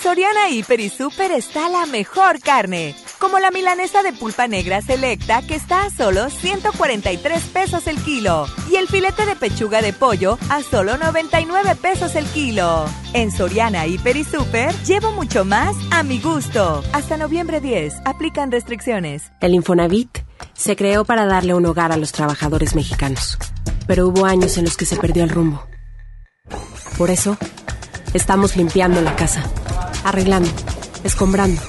Soriana Hiper y Super está la mejor carne, como la milanesa de pulpa negra selecta que está a solo 143 pesos el kilo y el filete de pechuga de pollo a solo 99 pesos el kilo. En Soriana Hiper y Super llevo mucho más a mi gusto. Hasta noviembre 10, aplican restricciones. El Infonavit se creó para darle un hogar a los trabajadores mexicanos, pero hubo años en los que se perdió el rumbo. Por eso, estamos limpiando la casa, arreglando, escombrando,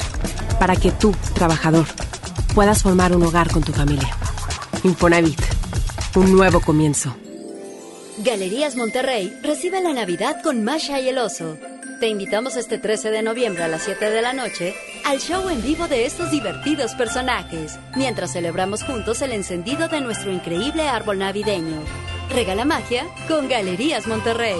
para que tú, trabajador, puedas formar un hogar con tu familia. Infonavit, un nuevo comienzo. Galerías Monterrey recibe la Navidad con Masha y el oso. Te invitamos este 13 de noviembre a las 7 de la noche al show en vivo de estos divertidos personajes, mientras celebramos juntos el encendido de nuestro increíble árbol navideño. Regala magia con Galerías Monterrey.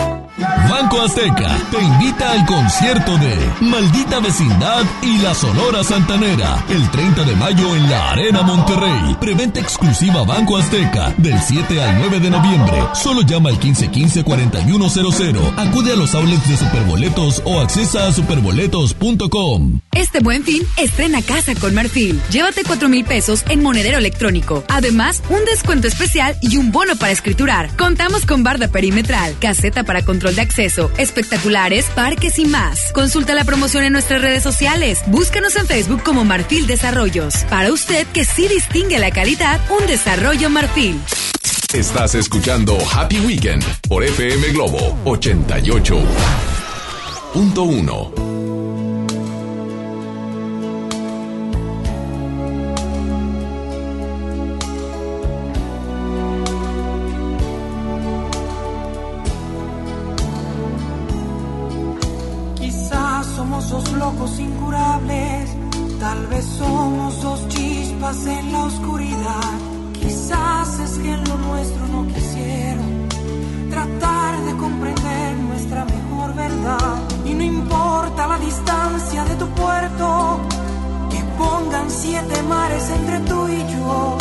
Banco Azteca te invita al concierto de Maldita Vecindad y la Sonora Santanera el 30 de mayo en la Arena Monterrey. Preventa exclusiva Banco Azteca del 7 al 9 de noviembre. Solo llama al 1515-4100. Acude a los outlets de Superboletos o accesa a superboletos.com. Este buen fin, estrena casa con Marfil. Llévate 4 mil pesos en monedero electrónico. Además, un descuento especial y un bono para escriturar. Contamos con barda perimetral, caseta para control de acceso, espectaculares, parques y más. Consulta la promoción en nuestras redes sociales. Búscanos en Facebook como Marfil Desarrollos. Para usted que sí distingue la calidad, un desarrollo Marfil. Estás escuchando Happy Weekend por FM Globo 88.1. incurables, tal vez somos dos chispas en la oscuridad. Quizás es que en lo nuestro no quisieron tratar de comprender nuestra mejor verdad. Y no importa la distancia de tu puerto, que pongan siete mares entre tú y yo.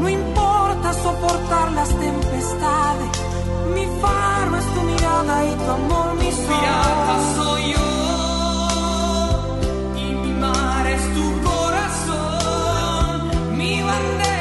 No importa soportar las tempestades, mi faro es tu mirada y tu amor mi sol. Pirata soy yo corazón, mi bandera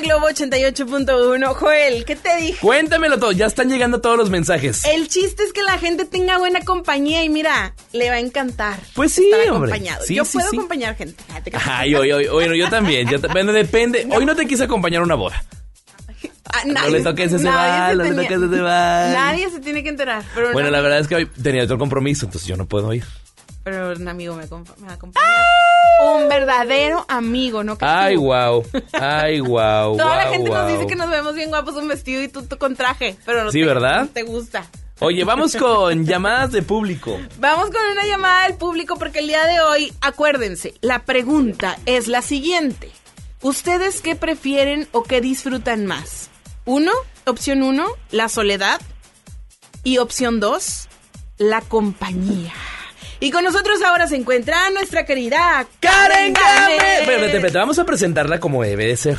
FM Globo 88.1. Joel, ¿qué te dije? Cuéntamelo todo, ya están llegando todos los mensajes. El chiste es que la gente tenga buena compañía y mira, le va a encantar. Pues sí, estar hombre. acompañado. Sí, Yo sí, puedo sí. acompañar gente. Ah. Ay, hoy, hoy, bueno, yo también. yo ta- bueno, depende. [laughs] Hoy no te quise acompañar a una boda. Ah, No nadie le se- toques ese se no le toques ese bal. Nadie se tiene que enterar. Pero Bueno, la verdad es que hoy tenía otro compromiso, entonces yo no puedo ir. Pero un amigo me, me acompaña. Un verdadero amigo, ¿no? Ay, wow. Ay, wow. [laughs] Toda la wow, gente nos dice que nos vemos bien guapos un vestido y tú, tú con traje. Pero no Sí, te, ¿verdad? no te gusta. Oye, vamos [laughs] con llamadas de público. Vamos con una llamada del público porque el día de hoy, acuérdense, la pregunta es la siguiente. ¿Ustedes qué prefieren o qué disfrutan más? Uno, opción uno, la soledad. Y opción dos, la compañía. Y con nosotros ahora se encuentra nuestra querida Karen Gámez. Espérate, espérate, vamos a presentarla como debe de ser.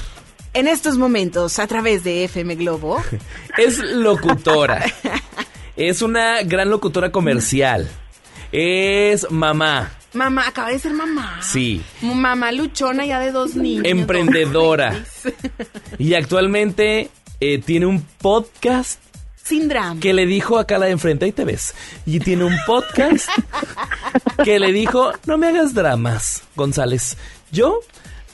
En estos momentos, a través de FM Globo, [laughs] Es locutora. es una gran locutora comercial. Es mamá. mamá, acaba de ser mamá. Sí. Mamá luchona ya de dos niños. Emprendedora. [laughs] Y actualmente eh, tiene un podcast sin drama. que le dijo acá la de enfrente, ahí te ves. Y tiene un podcast [laughs] que le dijo, no me hagas dramas, González. Yo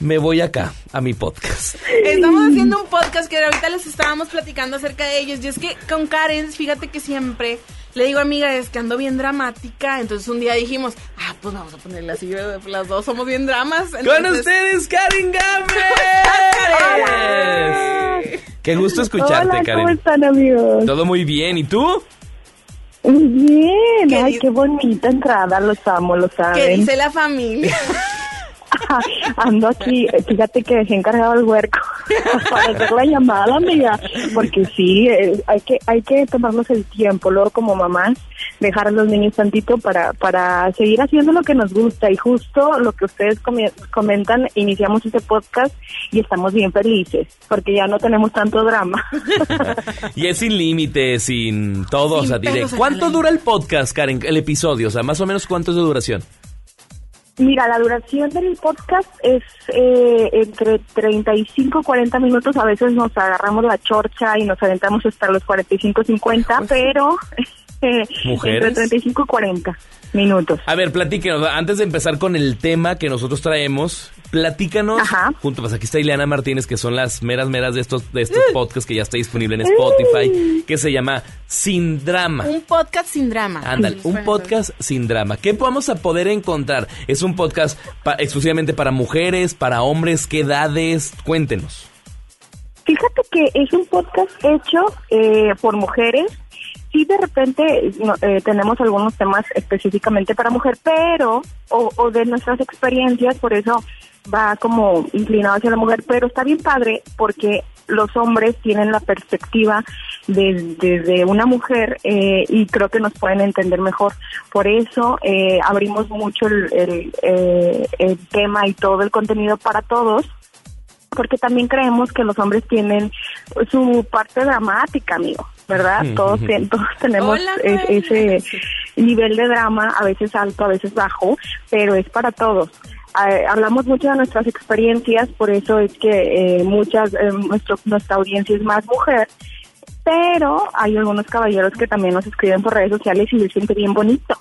me voy acá a mi podcast. Estamos haciendo un podcast que ahorita les estábamos platicando acerca de ellos. Y es que con Karen, fíjate que siempre le digo, amiga, es que ando bien dramática. Entonces un día dijimos, ah, pues vamos a ponerle así. Las dos somos bien dramas. Con ustedes, Karen Gámez. [laughs] Qué gusto escucharte, Hola, Karen. ¿cómo están, amigos? Todo muy bien. ¿Y tú? Muy bien. Ay, qué bonita entrada. Los amo, lo saben. ¿Qué dice la familia? [laughs] [laughs] Ando aquí. Fíjate que dejé encargado el huerco [laughs] para hacer la llamada, amiga. Porque sí, eh, hay que hay que tomarnos el tiempo. Luego, como mamás, dejar a los niños tantito para, para seguir haciendo lo que nos gusta. Y justo lo que ustedes comentan, iniciamos este podcast y estamos bien felices. Porque ya no tenemos tanto drama. [laughs] Y es sin límites, sin todo, o Sin sea, diré, pelos en ¿cuánto dura el podcast, Karen, el episodio? O sea, más o menos cuánto es de duración. Mira, la duración del podcast es eh, entre 35 y 40 minutos. A veces nos agarramos la chorcha y nos aventamos hasta los 45 50, pero eh, Mujeres. entre 35 y 40 minutos. A ver, platíquenos, antes de empezar con el tema que nosotros traemos, platícanos, junto, pues aquí está Ileana Martínez, que son las meras meras de estos, de estos podcasts que ya está disponible en Spotify, que se llama Sin Drama. Un podcast sin drama. Ándale, un podcast sin drama. ¿Qué vamos a poder encontrar? ¿Es un podcast pa- exclusivamente para mujeres, para hombres? ¿Qué edades? Cuéntenos. Fíjate que es un podcast hecho eh, por mujeres. Sí, de repente eh, tenemos algunos temas específicamente para mujer, pero, o, de nuestras experiencias, por eso va como inclinado hacia la mujer, pero está bien padre porque los hombres tienen la perspectiva de- desde una mujer eh, y creo que nos pueden entender mejor. Por eso eh, abrimos mucho el, el, eh, el tema y todo el contenido para todos porque también creemos que los hombres tienen su parte dramática, amigo, ¿verdad? Todos, todos tenemos Hola, Joel. ese nivel de drama, a veces alto, a veces bajo, pero es para todos. Eh, hablamos mucho de nuestras experiencias, por eso es que eh, muchas, eh, nuestro, nuestra audiencia es más mujer, pero hay algunos caballeros que también nos escriben por redes sociales y les siente bien bonito.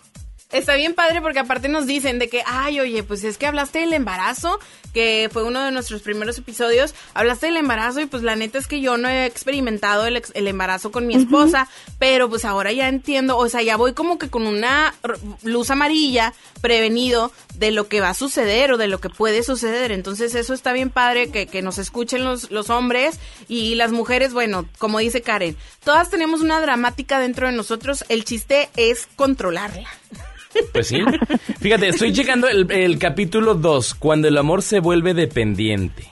Está bien padre porque aparte nos dicen de que, ay, oye, pues es que hablaste del embarazo, que fue uno de nuestros primeros episodios, hablaste del embarazo y pues la neta es que yo no he experimentado el, ex- el embarazo con mi esposa, pero pues ahora ya entiendo, o sea, ya voy como que con una luz amarilla prevenido de lo que va a suceder o de lo que puede suceder. Entonces eso está bien padre que, que nos escuchen los, los hombres y las mujeres, bueno, como dice Karen, todas tenemos una dramática dentro de nosotros, el chiste es controlarla. Pues sí. Fíjate, estoy checando el, el capítulo 2, cuando el amor se vuelve dependiente.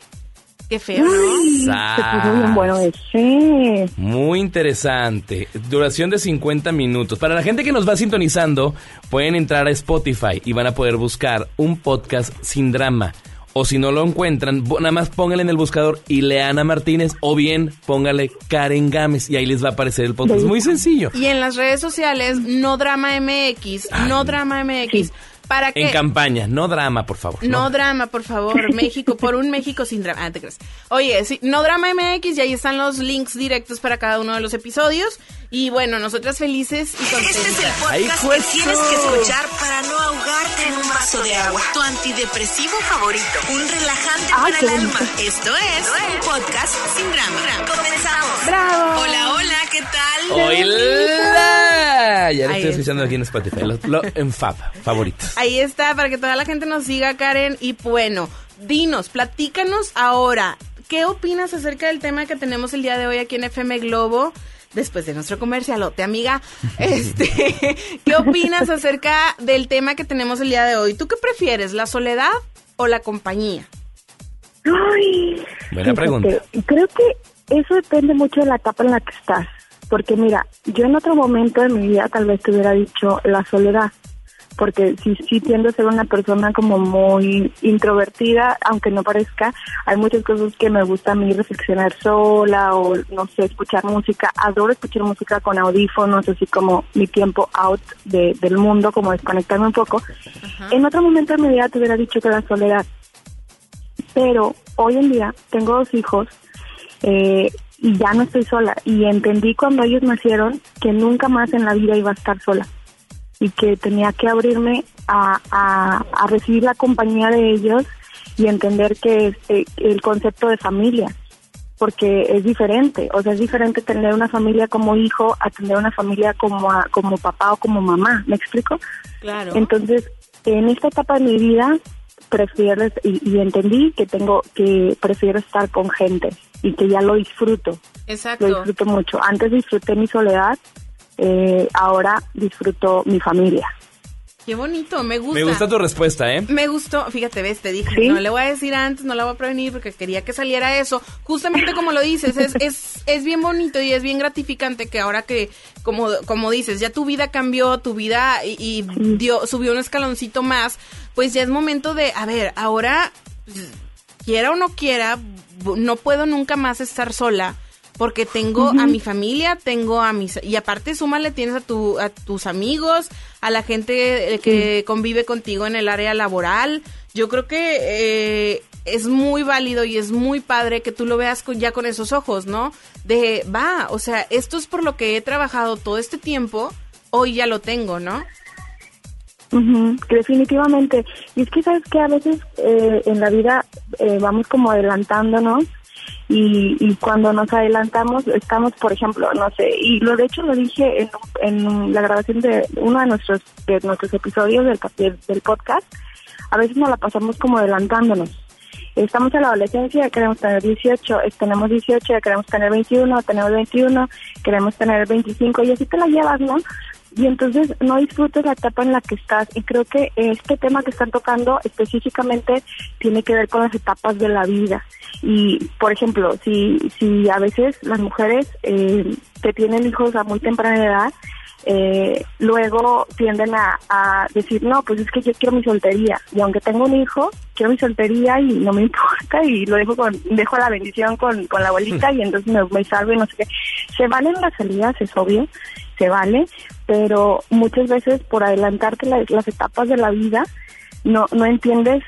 Qué feo, ¿no? Bueno ese. Muy interesante. Duración de 50 minutos. Para la gente que nos va sintonizando, pueden entrar a Spotify y van a poder buscar un podcast sin drama. O si no lo encuentran, nada más póngale en el buscador Ileana Martínez o bien póngale Karen Gámez y ahí les va a aparecer el podcast. Muy sencillo. Y en las redes sociales, no drama MX, no drama MX. Para que En campaña, no drama, por favor. No drama, por favor, [laughs] México, por un México sin drama. Ah, te crees. Oye, sí, no drama MX y ahí están los links directos para cada uno de los episodios. Y bueno, nosotras felices y contentas. Este es el podcast que tienes que escuchar para no ahogarte en un vaso de agua. Tu antidepresivo favorito. Un relajante para el alma. Esto es un podcast sin drama. Comenzamos. ¡Bravo! Hola, hola, ¿qué tal? ¡Hola! Ya lo Ahí estoy escuchando aquí en Spotify. Lo, lo- en Fab, favoritos. Ahí está, para que toda la gente nos siga, Karen. Y bueno, dinos, platícanos ahora, ¿qué opinas acerca del tema que tenemos el día de hoy aquí en FM Globo? Después de nuestro comercialote, amiga. Este, [laughs] ¿qué opinas acerca del tema que tenemos el día de hoy? ¿Tú qué prefieres, la soledad o la compañía? Ay, Buena fíjate, pregunta. Creo que eso depende mucho de la etapa en la que estás. Porque mira, yo en otro momento de mi vida tal vez te hubiera dicho la soledad. Porque sí, sí tiendo a ser una persona como muy introvertida, aunque no parezca. Hay muchas cosas que me gusta a mí reflexionar sola o, no sé, escuchar música. Adoro escuchar música con audífonos, así como mi tiempo out de- del mundo, como desconectarme un poco. En otro momento de mi vida te hubiera dicho que la soledad pero hoy en día tengo dos hijos eh, y ya no estoy sola. Y entendí cuando ellos nacieron que nunca más en la vida iba a estar sola y que tenía que abrirme a, a, a recibir la compañía de ellos y entender que este, el concepto de familia, porque es diferente, o sea, es diferente tener una familia como hijo a tener una familia como, a- como papá o como mamá, ¿me explico? Claro. Entonces, en esta etapa de mi vida, prefiero, y, y entendí que tengo, que prefiero estar con gente y que ya lo disfruto, Exacto. lo disfruto mucho. Antes disfruté mi soledad, eh, ahora disfruto mi familia. Qué bonito, me gusta. Me gusta tu respuesta, ¿eh? Me gustó, fíjate, ves, te dije, ¿Sí? no le voy a decir antes, no la voy a prevenir porque quería que saliera eso. Justamente como lo dices, es, es, es bien bonito y es bien gratificante que ahora que, como, como dices, ya tu vida cambió, tu vida y, y dio, subió un escaloncito más, pues ya es momento de, a ver, ahora, pues, quiera o no quiera, no puedo nunca más estar sola. Porque tengo a mi familia, tengo a mis... Y aparte, súmale, tienes a, tu, a tus amigos, a la gente eh, que convive contigo en el área laboral. Yo creo que eh, es muy válido y es muy padre que tú lo veas con, ya con esos ojos, ¿no? De, va, o sea, esto es por lo que he trabajado todo este tiempo, hoy ya lo tengo, ¿no? Ujú, definitivamente. Y es que sabes que a veces eh, en la vida eh, vamos como adelantándonos y, y cuando nos adelantamos estamos, por ejemplo, no sé, y lo de hecho lo dije en, en la grabación de uno de nuestros de nuestros episodios del, del, podcast, a veces nos la pasamos como adelantándonos. Estamos en la adolescencia, queremos tener 18, es- tenemos 18, ya queremos tener 21, tenemos 21, queremos tener 25 y así te la llevas, ¿no? Y entonces no disfrutas la etapa en la que estás. Y creo que este tema que están tocando específicamente tiene que ver con las etapas de la vida. Y, por ejemplo, si, si a veces las mujeres eh, que tienen hijos a muy temprana edad, eh, luego tienden a, a decir, no, pues es que yo quiero mi soltería. Y aunque tengo un hijo, quiero mi soltería y no me [laughs] importa y lo dejo con, dejo la bendición con, con la abuelita [laughs] y entonces me, me salvo y no sé qué. Se valen las salidas, es obvio, se vale, pero muchas veces por adelantarte la- las etapas de la vida, no, no entiendes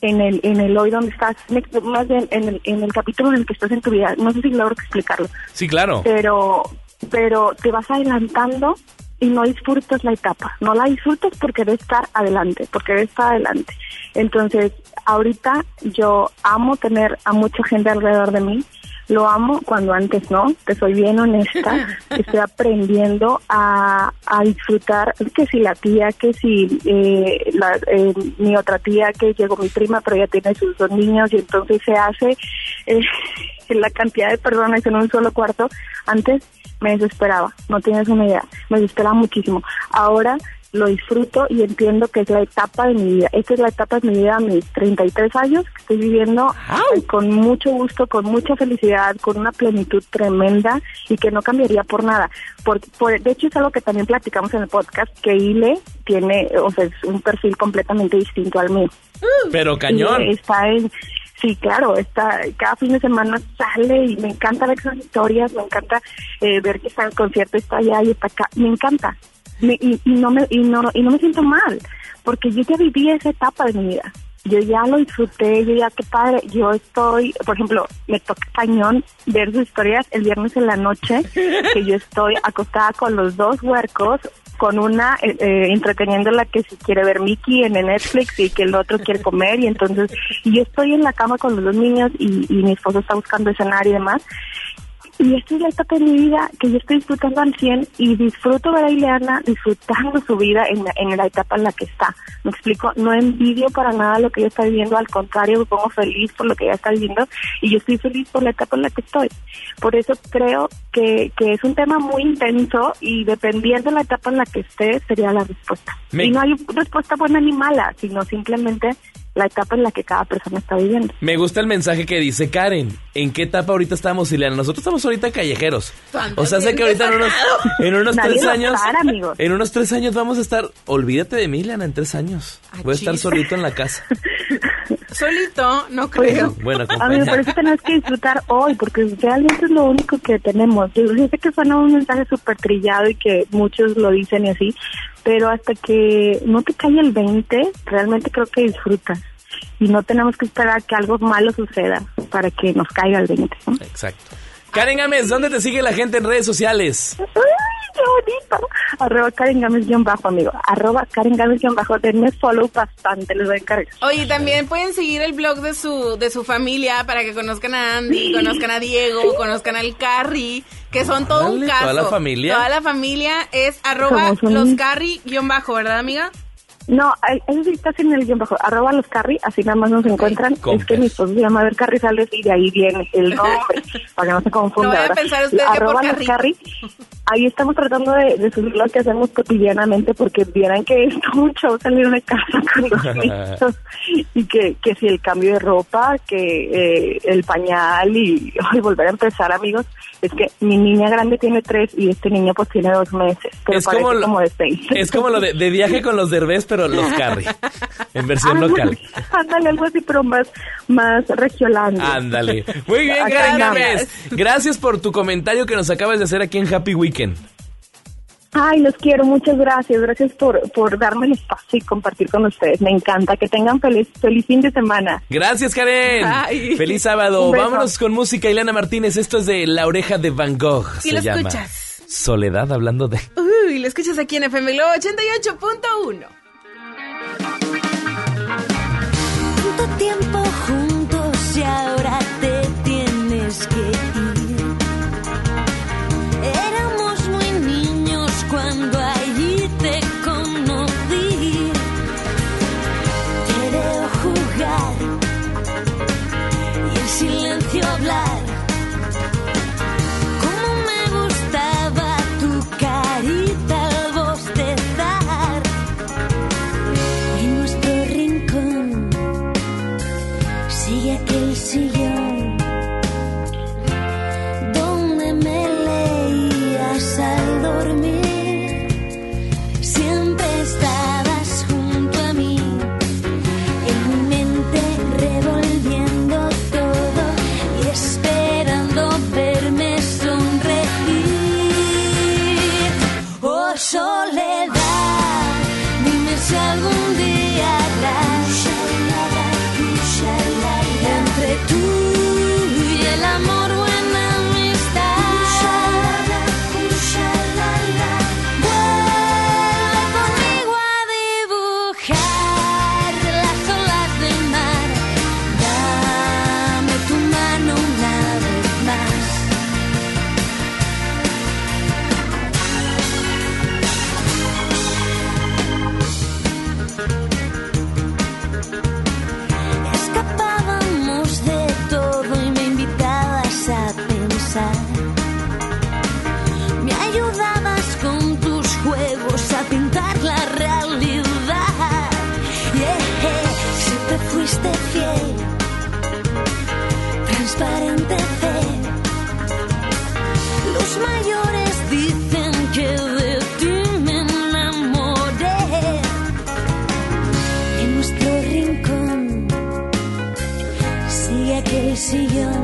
en el, en el hoy donde estás, más bien en el, en el capítulo en el que estás en tu vida. No sé si logro explicarlo Sí, claro. pero pero te vas adelantando y no disfrutas la etapa. No la disfrutas porque debe estar adelante, porque debe estar adelante. Entonces, ahorita yo amo tener a mucha gente alrededor de mí. Lo amo cuando antes no, te soy bien honesta. [laughs] Estoy aprendiendo a, a disfrutar, que si la tía, que si eh, la, eh, mi otra tía, que llegó mi prima, pero ya tiene sus dos niños y entonces se hace eh, [laughs] la cantidad de personas en un solo cuarto. Antes me desesperaba, no tienes una idea, me desesperaba muchísimo. Ahora lo disfruto y entiendo que es la etapa de mi vida. Esta es la etapa de mi vida, mis 33 años, que estoy viviendo eh, con mucho gusto, con mucha felicidad, con una plenitud tremenda y que no cambiaría por nada. Por, por- de hecho, es algo que también platicamos en el podcast, que Ile tiene, o sea, es un perfil completamente distinto al mío. Pero cañón. Y está en, sí, claro, está, cada fin de semana sale y me encanta ver sus historias, me encanta eh, ver que está en el concierto, está allá y está acá, me encanta. Me- y, y no me, y, no, y no me siento mal, porque yo ya viví esa etapa de mi vida. Yo ya lo disfruté, yo ya, qué padre, yo estoy, por ejemplo, me toca cañón ver sus historias el viernes en la noche, que yo estoy acostada con los dos huercos, con una eh, eh, entreteniéndola que si quiere ver Mickey en el Netflix y que el otro quiere comer y entonces y yo estoy en la cama con los dos niños y, y mi esposo está buscando escenario y demás y esta es la etapa de mi vida que yo estoy disfrutando al 100 y disfruto ver a Ileana disfrutando su vida en la, en la etapa en la que está. Me explico, no envidio para nada lo que ella está viviendo, al contrario, me pongo feliz por lo que ella está viviendo y yo estoy feliz por la etapa en la que estoy. Por eso creo que, que es un tema muy intenso y dependiendo de la etapa en la que esté sería la respuesta. Me- Y no hay respuesta buena ni mala, sino simplemente la etapa en la que cada persona está viviendo. Me gusta el mensaje que dice Karen. ¿En qué etapa ahorita estamos, Ileana? Nosotros estamos ahorita callejeros. O sea, sé que ahorita en unos, en unos Nadie tres años. estar. En unos tres años vamos a estar. Olvídate de mí, Ileana, en tres años. Voy a estar solito en la casa. [laughs] Solito, no Por eso- creo. Bueno, A mí me parece que tenemos que disfrutar hoy, porque realmente es lo único que tenemos. Yo yo sé que suena un mensaje súper trillado y que muchos lo dicen y así, pero hasta que no te cae el 20, realmente creo que disfrutas. Y no tenemos que esperar que algo malo suceda para que nos caiga el 20. ¿no? Exacto. Karen Gámez, ¿dónde te sigue la gente en redes sociales? ¡Ay, qué bonito! Arroba Karen Gámez guion bajo, amigo. Arroba Karen Gámez guion bajo. Denme follow bastante, les voy a encargar. Oye, también pueden seguir el blog de su de su familia para que conozcan a Andy, conozcan a Diego, conozcan al Carry, que son todo un caso. toda la familia. Toda la familia es arroba los Carry guion bajo, ¿verdad, amiga? No, eso sí está en el guion bajo. Arroba los Carri, así nada más nos encuentran. Es que mi esposo se llama Ver Carrizales y de ahí viene el nombre, [laughs] para que no se confunda. No vaya a ¿verdad? pensar usted que por Arroba los Carrito. [laughs] Ahí estamos tratando de, de subir lo que hacemos cotidianamente porque vieran que es [laughs] mucho salir de casa con los [laughs] niños y que, que si el cambio de ropa, que eh, el pañal y [laughs] volver a empezar, amigos. Es que mi niña grande tiene tres y este niño pues tiene dos meses, pero Es parece como como, lo- de seis. Es como lo de, de viaje con los derbés, pero los carry. En versión Ándale, local. Ándale, algo así, pero más, más regional. Ándale. Muy bien, Karen. Gámez. Gracias por tu comentario que nos acabas de hacer aquí en Happy Weekend. Ay, los quiero, muchas gracias. Gracias por, por darme el espacio y compartir con ustedes. Me encanta. Que tengan feliz, feliz fin de semana. Gracias, Karen. Ay. Feliz sábado. Vámonos con música. Ileana Martínez, esto es de La Oreja de Van Gogh. Y se lo llama. escuchas. Soledad hablando de... Uy, lo escuchas aquí en FM Globo 88.1. Tanto tiempo juntos y ahora te tienes que sigue aquel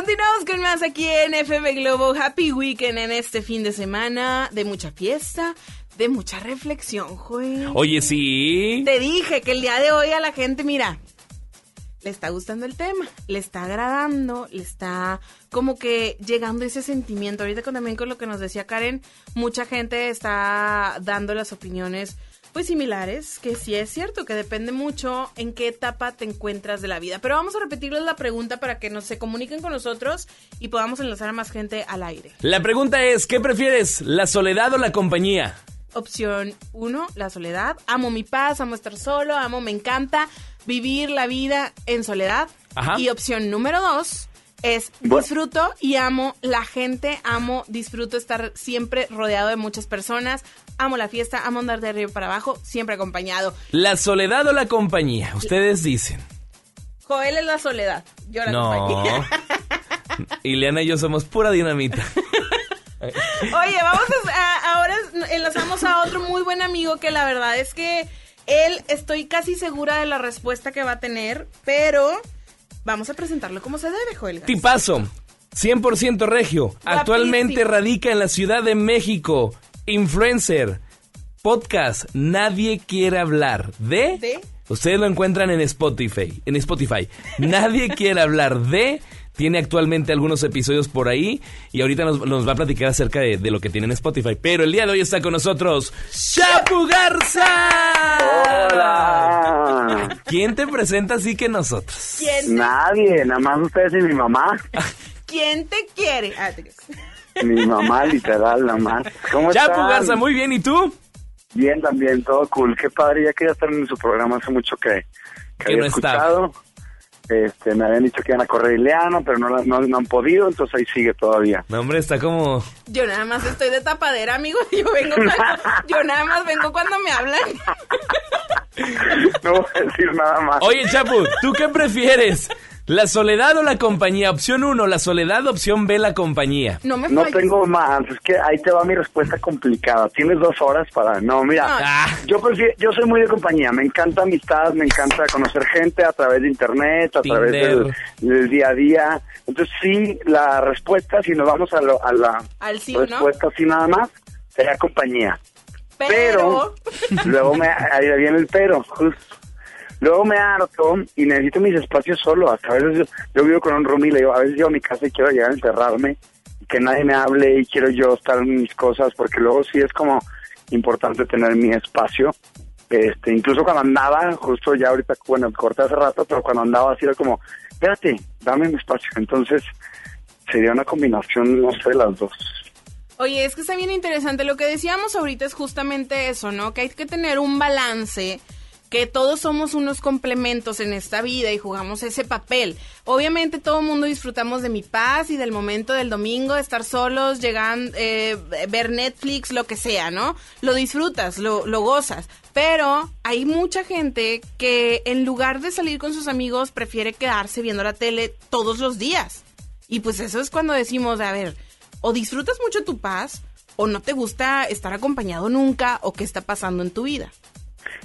Continuamos con más aquí en FM Globo. Happy Weekend en este fin de semana de mucha fiesta, de mucha reflexión, Joel. Oye, sí. Te dije que el día de hoy a la gente, mira, le está gustando el tema, le está agradando, le está como que llegando ese sentimiento. Ahorita con, también con lo que nos decía Karen, mucha gente está dando las opiniones pues similares, que sí es cierto, que depende mucho en qué etapa te encuentras de la vida. Pero vamos a repetirles la pregunta para que nos se comuniquen con nosotros y podamos enlazar a más gente al aire. La pregunta es, ¿qué prefieres, la soledad o la compañía? Opción 1, la soledad. Amo mi paz, amo estar solo, amo, me encanta vivir la vida en soledad. Ajá. Y opción número 2 es disfruto y amo la gente, amo, disfruto estar siempre rodeado de muchas personas, amo la fiesta, amo andar de arriba para abajo, siempre acompañado. ¿La soledad o la compañía? Ustedes dicen. Joel es la soledad, yo la No. compañía. [laughs] Ileana y yo somos pura dinamita. [laughs] Oye, vamos a, a- ahora enlazamos a otro muy buen amigo que la verdad es que él estoy casi segura de la respuesta que va a tener, pero vamos a presentarlo como se debe, Joel. Tipazo, 100% regio. Actualmente radica en la Ciudad de México. Influencer. Podcast. Nadie quiere hablar de... ¿De? Ustedes lo encuentran en Spotify. En Spotify. Nadie [laughs] quiere hablar de... tiene actualmente algunos episodios por ahí y ahorita nos, nos va a platicar acerca de, de lo que tiene en Spotify. Pero el día de hoy está con nosotros Chapu Garza. Hola. ¿Quién te presenta así que nosotros? ¿Quién, Nadie, nada más ustedes y mi mamá. quién te quiere? Ah, te- Mi mamá, literal, nada más. ¿Cómo Chapu están? Garza, muy bien, ¿y tú? Bien, también, todo cool. Qué padre, ya quería estar en su programa hace mucho que, que, Que había no estaba. Este, me habían dicho que iban a correr Ileana, pero no, no, no han podido, entonces ahí sigue todavía. No, hombre, está como... Yo nada más estoy de tapadera, amigo. [laughs] Yo vengo cuando- yo nada más vengo cuando me hablan. [laughs] No voy a decir nada más. Oye, Chapu, ¿tú qué prefieres? ¿La soledad o la compañía? Opción 1, la soledad. Opción B, la compañía. No me No falles. tengo más, es que ahí te va mi respuesta complicada. Tienes dos horas para... No, mira, Ah. yo prefiero, yo soy muy de compañía, me encanta amistad, me encanta conocer gente a través de internet, a través del, día a día. Entonces sí, la respuesta, si nos vamos a, lo- a la Al sí o no. respuesta así nada más, sería compañía. Pero, Luego me, ahí viene el pero, justo. Luego me harto y necesito mis espacios solo. Hasta a veces yo, yo vivo con un roomie y le digo, a veces llego a mi casa y quiero llegar a encerrarme, que nadie me hable y quiero yo estar en mis cosas, porque luego sí es como importante tener mi espacio. Este, incluso cuando andaba, justo ya ahorita, bueno, corté hace rato, pero cuando andaba así era como, espérate, dame mi espacio. Entonces sería una combinación, no sé, las dos. Oye, es que está bien interesante. Lo que decíamos ahorita es justamente eso, ¿no? Que hay que tener un balance, que todos somos unos complementos en esta vida y jugamos ese papel. Obviamente todo el mundo disfrutamos de mi paz y del momento del domingo, estar solos, llegar, eh, ver Netflix, lo que sea, ¿no? Lo disfrutas, lo, lo gozas. Pero hay mucha gente que en lugar de salir con sus amigos prefiere quedarse viendo la tele todos los días. Y pues eso es cuando decimos, a ver, o disfrutas mucho tu paz, o no te gusta estar acompañado nunca, o qué está pasando en tu vida.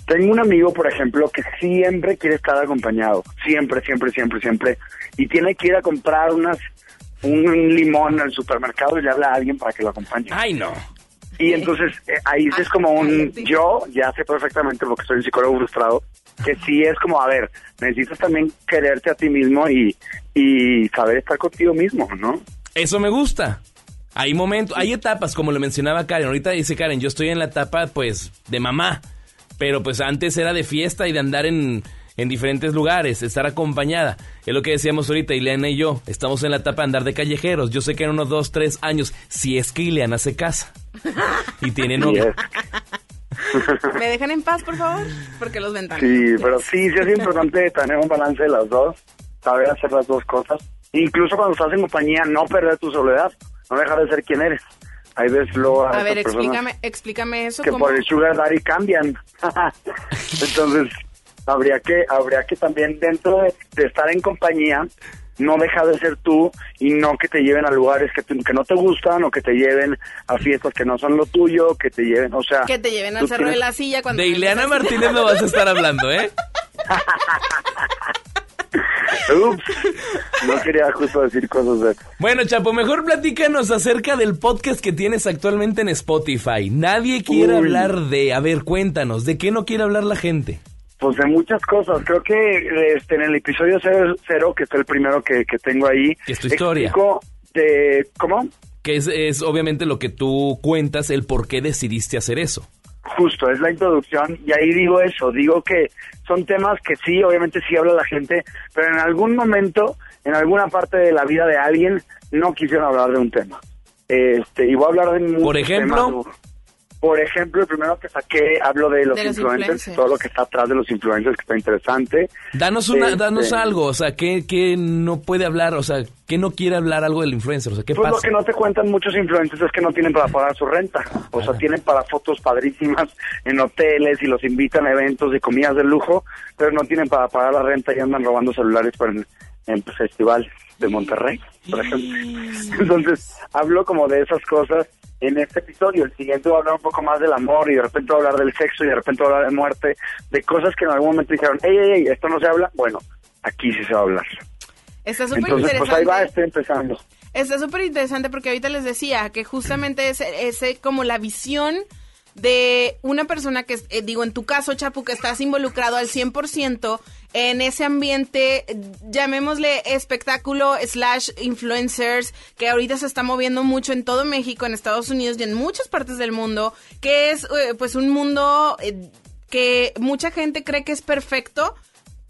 Tengo un amigo, por ejemplo, que siempre quiere estar acompañado. Siempre, siempre, siempre, siempre. Y tiene que ir a comprar unas un limón al supermercado y le habla a alguien para que lo acompañe. Ay, no. Y entonces eh, ahí es como un... Yo ya sé perfectamente, porque soy un psicólogo frustrado, que sí es como, a ver, necesitas también quererte a ti mismo y, y saber estar contigo mismo, ¿no? Eso me gusta. Hay momentos, hay etapas, como lo mencionaba Karen. Ahorita dice Karen, yo estoy en la etapa, pues, de mamá. Pero pues antes era de fiesta y de andar en, en diferentes lugares, estar acompañada. Es lo que decíamos ahorita, Ileana y yo. Estamos en la etapa de andar de callejeros. Yo sé que en unos dos, tres años, si es que Ileana se casa y tiene [laughs] novio. ¿Me dejan en paz, por favor? Porque los ventanas. Sí, pero sí, sí es importante tener un balance de las dos, saber hacer las dos cosas. Incluso cuando estás en compañía, no perder tu soledad, no dejar de ser quien eres. Hay veces luego A ver, explícame, explícame eso. que ¿cómo? por el sugar daddy cambian. [laughs] Entonces, habría que habría que también dentro de, de estar en compañía no dejar de ser tú y no que te lleven a lugares que, te- que no te gustan o que te lleven a fiestas que no son lo tuyo, que te lleven, o sea... Que te lleven al cerro de la silla cuando... De Ileana Martínez no vas a estar hablando, ¿eh? [laughs] Ups, no quería justo decir cosas de... Bueno, Chapo, mejor platícanos acerca del podcast que tienes actualmente en Spotify. Nadie quiere Uy. hablar de... A ver, cuéntanos, ¿de qué no quiere hablar la gente? Pues de muchas cosas. Creo que este, en el episodio cero, cero, que fue el primero que, que tengo ahí, Que es tu historia. de cómo Que es, es obviamente lo que tú cuentas, el por qué decidiste hacer eso. Justo es la introducción y ahí digo eso, digo que son temas que sí, obviamente sí habla la gente, pero en algún momento, en alguna parte de la vida de alguien, no quisieron hablar de un tema. Este, y voy a hablar de Por ejemplo. temas. Por ejemplo, el primero que saqué, hablo de los, De los influencers, influencers. todo lo que está atrás de los influencers, que está interesante. Danos, una, Este, danos algo, o sea, ¿qué, qué no puede hablar? O sea, ¿qué no quiere hablar algo del influencer? O sea, ¿qué Pues lo que no te cuentan muchos influencers es que no tienen para pagar su renta. O sea, tienen para fotos padrísimas en hoteles y los invitan a eventos y comidas de lujo, pero no tienen para pagar la renta y andan robando celulares para en, festivales de Monterrey, por ejemplo. [laughs] Entonces, hablo como de esas cosas en este episodio. El siguiente voy a hablar un poco más del amor y de repente voy a hablar del sexo y de repente voy a hablar de muerte, de cosas que en algún momento dijeron, ey, ey, ey, esto no se habla. Bueno, aquí sí se va a hablar. Está súper Entonces, interesante. pues ahí va, estoy empezando. Está súper interesante porque ahorita les decía que justamente ese, ese como la visión de una persona que, eh, digo, en tu caso, Chapu, que estás involucrado al 100% en ese ambiente, llamémosle espectáculo slash influencers, que ahorita se está moviendo mucho en todo México, en Estados Unidos y en muchas partes del mundo, que es eh, pues un mundo eh, que mucha gente cree que es perfecto,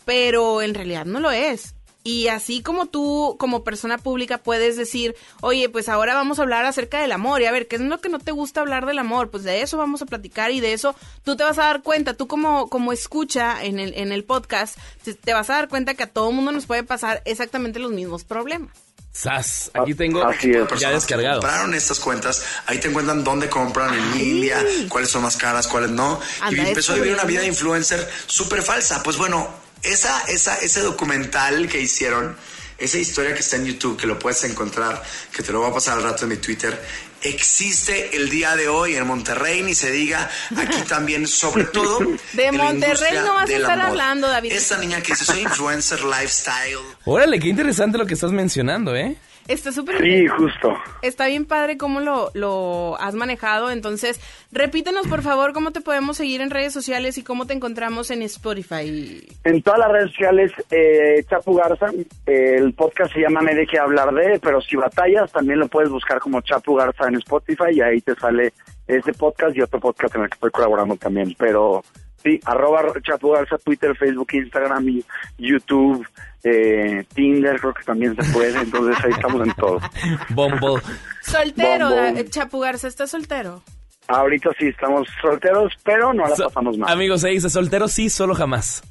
pero en realidad no lo es. Y así como tú, como persona pública, puedes decir, oye, pues ahora vamos a hablar acerca del amor. Y a ver, ¿qué es lo que no te gusta hablar del amor? Pues de eso vamos a platicar y de eso tú te vas a dar cuenta. Tú como, como escucha en el, en el podcast, te, te vas a dar cuenta que a todo mundo nos puede pasar exactamente los mismos problemas. Sas, aquí tengo Así es. ya descargado. Compraron estas cuentas, ahí te encuentran dónde compran en línea, cuáles son más caras, cuáles no. Anda, y empezó a vivir una vida de influencer súper falsa. Pues bueno, esa, esa, ese documental que hicieron, esa historia que está en YouTube, que lo puedes encontrar, que te lo voy a pasar al rato en mi Twitter, existe el día de hoy en Monterrey, ni se diga, aquí [laughs] también, sobre todo. De en Monterrey no vas a estar hablando, David. Esta niña que dice, soy influencer lifestyle. Órale, qué interesante lo que estás mencionando, ¿eh? Está súper Sí, justo. Está bien padre cómo lo, lo has manejado. Entonces, repítenos, por favor, cómo te podemos seguir en redes sociales y cómo te encontramos en Spotify. En todas las redes sociales, eh, Chapu Garza, eh, el podcast se llama Me Deje Hablar De, pero si batallas, también lo puedes buscar como Chapu Garza en Spotify y ahí te sale este podcast y otro podcast en el que estoy colaborando también. Pero sí, arroba Chapu Garza, Twitter, Facebook, Instagram y YouTube, eh, Tinder, creo que también se puede, entonces ahí estamos en todo. [laughs] Bumble. Soltero. Da- Chapu Garza, ¿estás soltero? Ahorita sí estamos solteros, pero no la So- pasamos mal. Amigos, se dice soltero sí, solo jamás.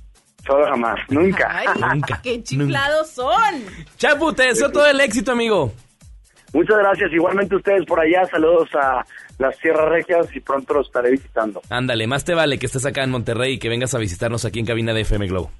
Solo jamás, nunca. Ay, [laughs] Nunca, ¡Qué chiflados son! Chapu, te deseo todo el éxito, amigo. Muchas gracias, igualmente ustedes por allá, saludos a las Sierras Regias y pronto los estaré visitando. Ándale, más te vale que estés acá en Monterrey y que vengas a visitarnos aquí en cabina de FM Globo.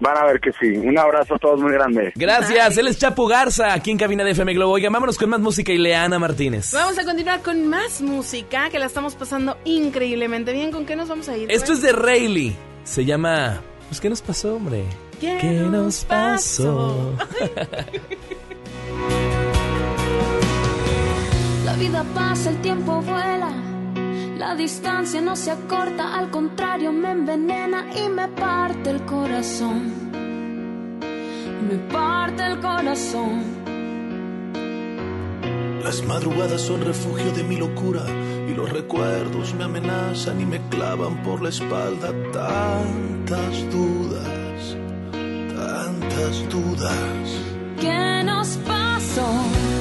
Van a ver que sí. Un abrazo a todos muy grande. Gracias, él es Chapu Garza, aquí en cabina de FM Globo. Oigan, vámonos con más música y Leana Martínez. Vamos a continuar con más música que la estamos pasando increíblemente bien. ¿Con qué nos vamos a ir? Esto es de Rayleigh. Se llama... Pues, ¿qué nos pasó, hombre? ¿Qué, nos pasó? [laughs] vida pasa, el tiempo vuela. La distancia no se acorta, al contrario me envenena y me parte el corazón. Me parte el corazón. Las madrugadas son refugio de mi locura y los recuerdos me amenazan y me clavan por la espalda tantas dudas, tantas dudas. ¿Qué nos pasó?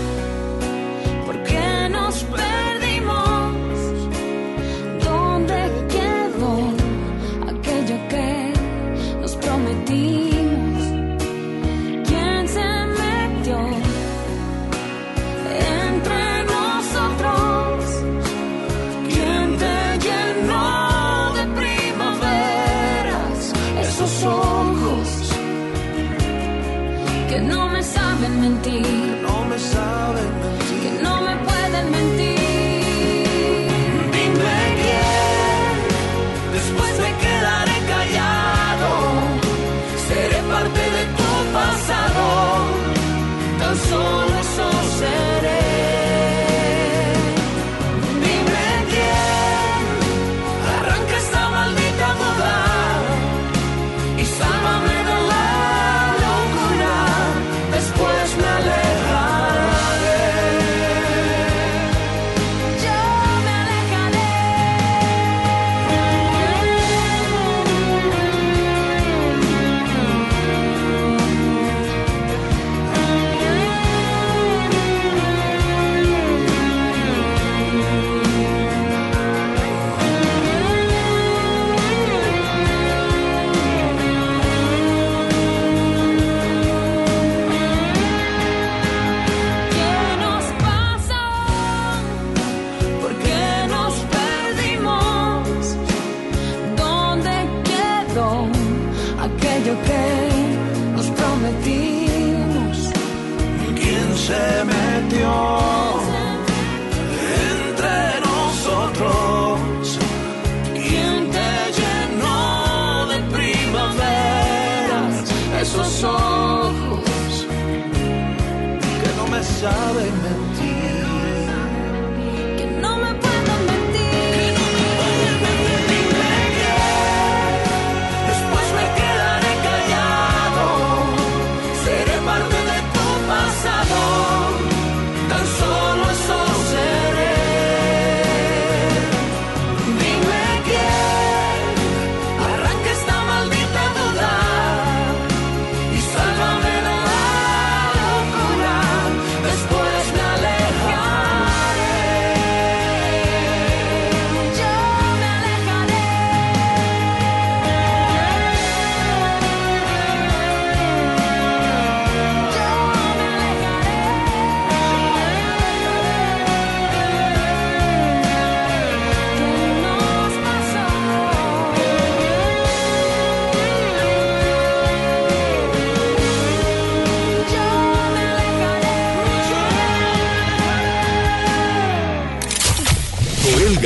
No me saben mentir, aquello que nos prometimos? ¿Quién se metió entre nosotros? ¿Quién te llenó de primaveras esos ojos? Que no me saben.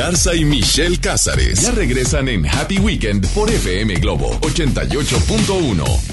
Garza y Michelle Cázares ya regresan en Happy Weekend por FM Globo 88.1.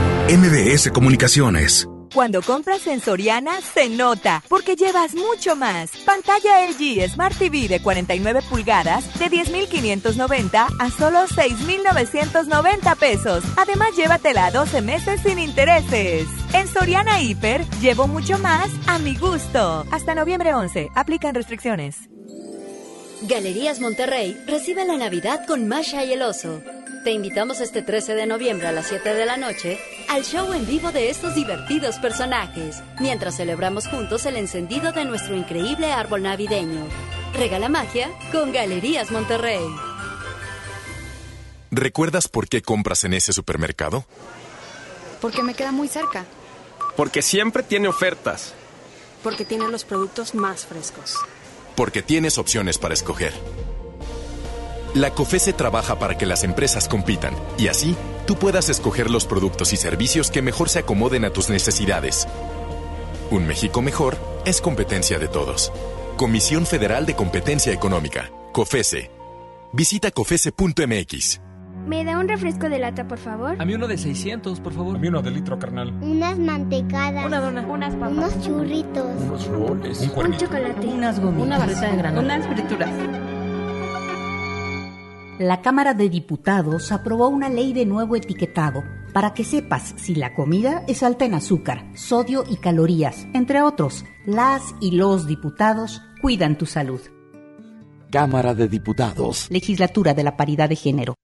MBS Comunicaciones. Cuando compras en Soriana, se nota, porque llevas mucho más. Pantalla LG Smart TV de 49 pulgadas de 10,590 a solo 6,990 pesos. Además, llévatela a 12 meses sin intereses. En Soriana Hiper, llevo mucho más a mi gusto. Hasta noviembre 11, aplican restricciones. Galerías Monterrey recibe la Navidad con Masha y el Oso. Te invitamos este 13 de noviembre a las 7 de la noche al show en vivo de estos divertidos personajes, mientras celebramos juntos el encendido de nuestro increíble árbol navideño. Regala magia con Galerías Monterrey. ¿Recuerdas por qué compras en ese supermercado? Porque me queda muy cerca. Porque siempre tiene ofertas. Porque tiene los productos más frescos. Porque tienes opciones para escoger. La COFESE trabaja para que las empresas compitan y así tú puedas escoger los productos y servicios que mejor se acomoden a tus necesidades. Un México mejor es competencia de todos. Comisión Federal de Competencia Económica, COFESE. Visita COFESE.mx. ¿Me da un refresco de lata, por favor? A mí uno de 600, por favor. A mí uno de litro, carnal. Unas mantecadas. Una dona. Unas papas. Unos churritos. Unos roles. Un, un chocolate. Unas gomitas. Una barrita de granola. Unas frituras. La Cámara de Diputados aprobó una ley de nuevo etiquetado para que sepas si la comida es alta en azúcar, sodio y calorías. Entre otros, las y los diputados cuidan tu salud. Cámara de Diputados. Legislatura de la Paridad de Género.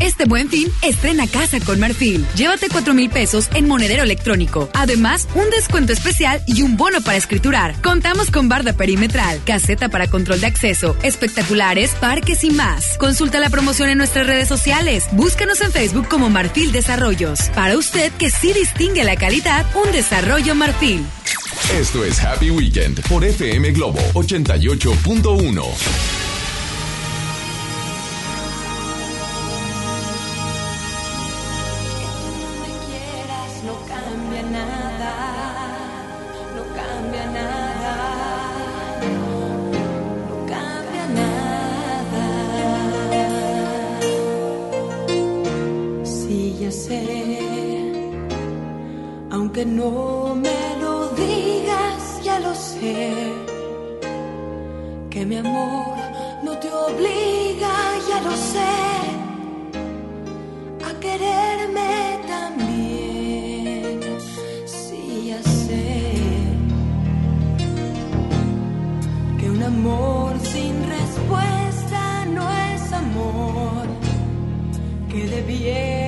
Este buen fin, estrena casa con Marfil. Llévate 4 mil pesos en monedero electrónico. Además, un descuento especial y un bono para escriturar. Contamos con barda perimetral, caseta para control de acceso, espectaculares, parques y más. Consulta la promoción en nuestras redes sociales. Búscanos en Facebook como Marfil Desarrollos. Para usted que sí distingue la calidad, un desarrollo Marfil. Esto es Happy Weekend por FM Globo 88.1. mi amor no te obliga, ya lo sé. A quererme también, sí, ya sé. Que un amor sin respuesta no es amor. Que debiera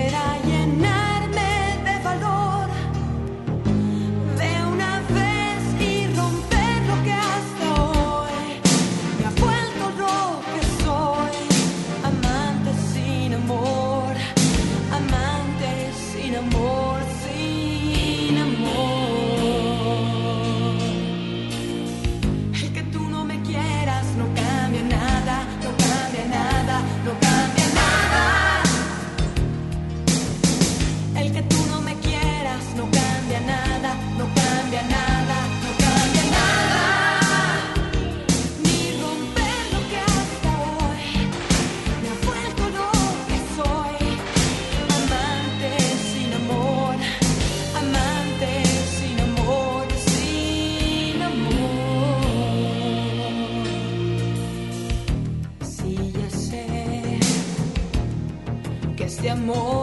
more.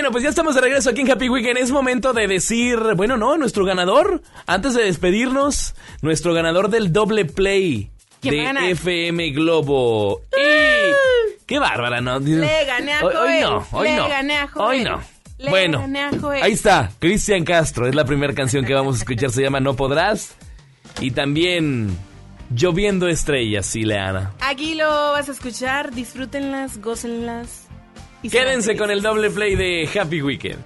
Bueno, pues ya estamos de regreso aquí en Happy Weekend. Es momento de decir, bueno, no, nuestro ganador. Antes de despedirnos, nuestro ganador del doble play de? FM Globo. Ah. ¡Qué bárbara, no! Le gané a Joel. Hoy, no, hoy Le no. Gané a Joel. Hoy no. Bueno, ahí está, Cristian Castro. Es la primera canción que vamos a escuchar. se llama No Podrás. Y también Lloviendo Estrellas, sí, Leana. Aquí lo vas a escuchar. Disfrútenlas, gócenlas Quédense con el doble play de Happy Weekend.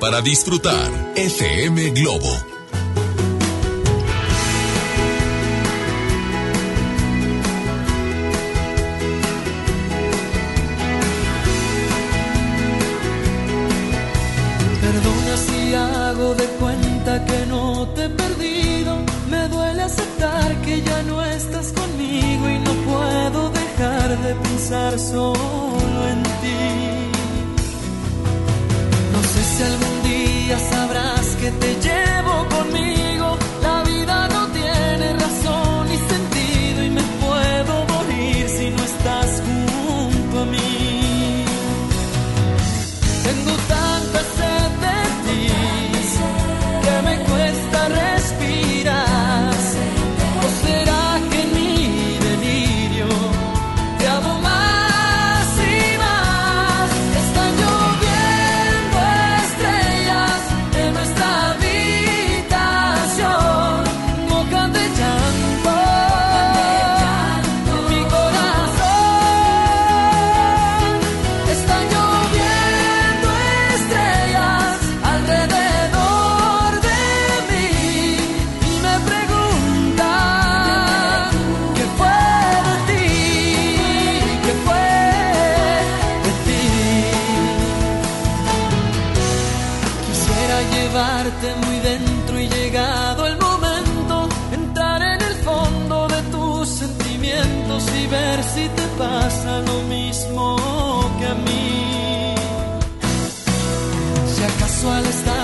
Para disfrutar. FM Globo. Muy dentro y llegado el momento, entrar en el fondo de tus sentimientos y ver si te pasa lo mismo que a mí. Si acaso al estar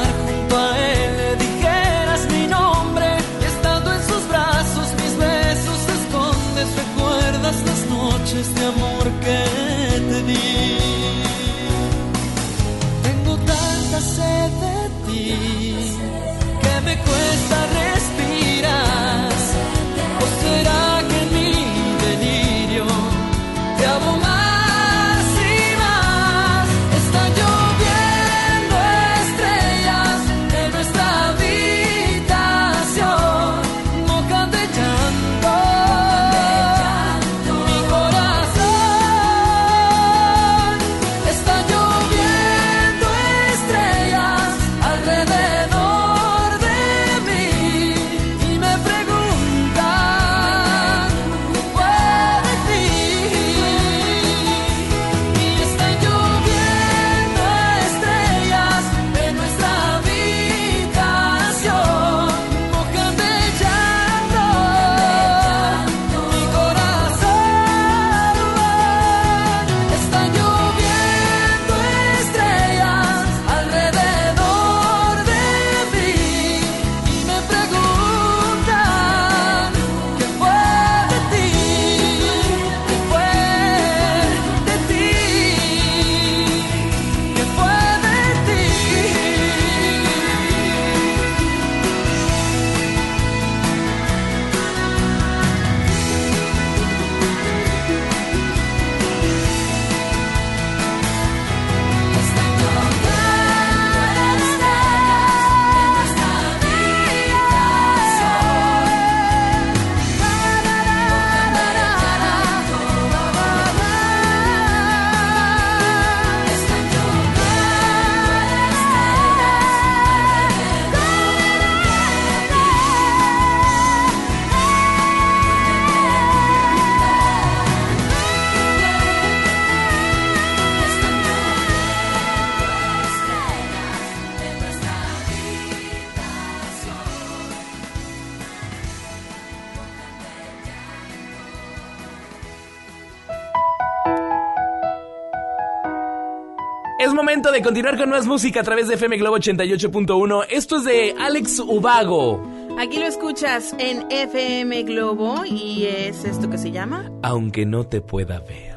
continuar con más música a través de FM Globo 88.1. Esto es de Alex Ubago. Aquí lo escuchas en FM Globo y es esto que se llama. Aunque no te pueda ver.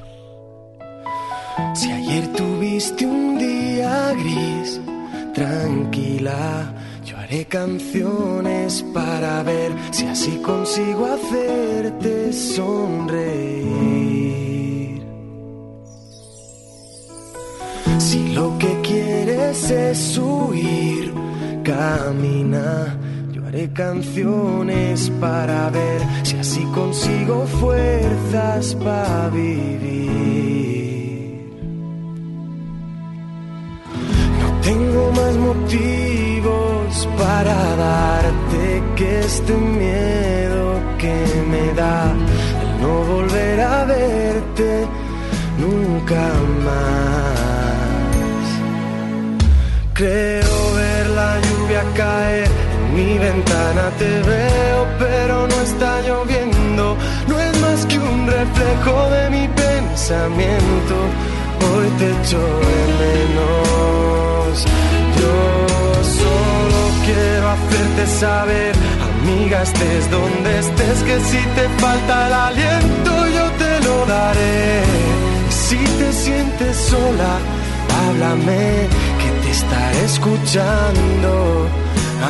Si ayer tuviste un día gris, tranquila, yo haré canciones para ver si así consigo hacerte sonreír. Si lo que quieres es huir, camina. Yo haré canciones para ver si así consigo fuerzas para vivir. No tengo motivos para darte que este miedo que me da al no volver a verte nunca más. Creo ver la lluvia caer en mi ventana, te veo, pero no está lloviendo. No es más que un reflejo de mi pensamiento. Hoy te echo de menos. Yo solo quiero hacerte saber, amiga, estés donde estés, que si te falta el aliento, yo te lo daré. Si te sientes sola, háblame, estaré escuchando,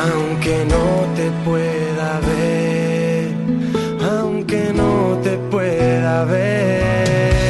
aunque no te pueda ver, aunque no te pueda ver.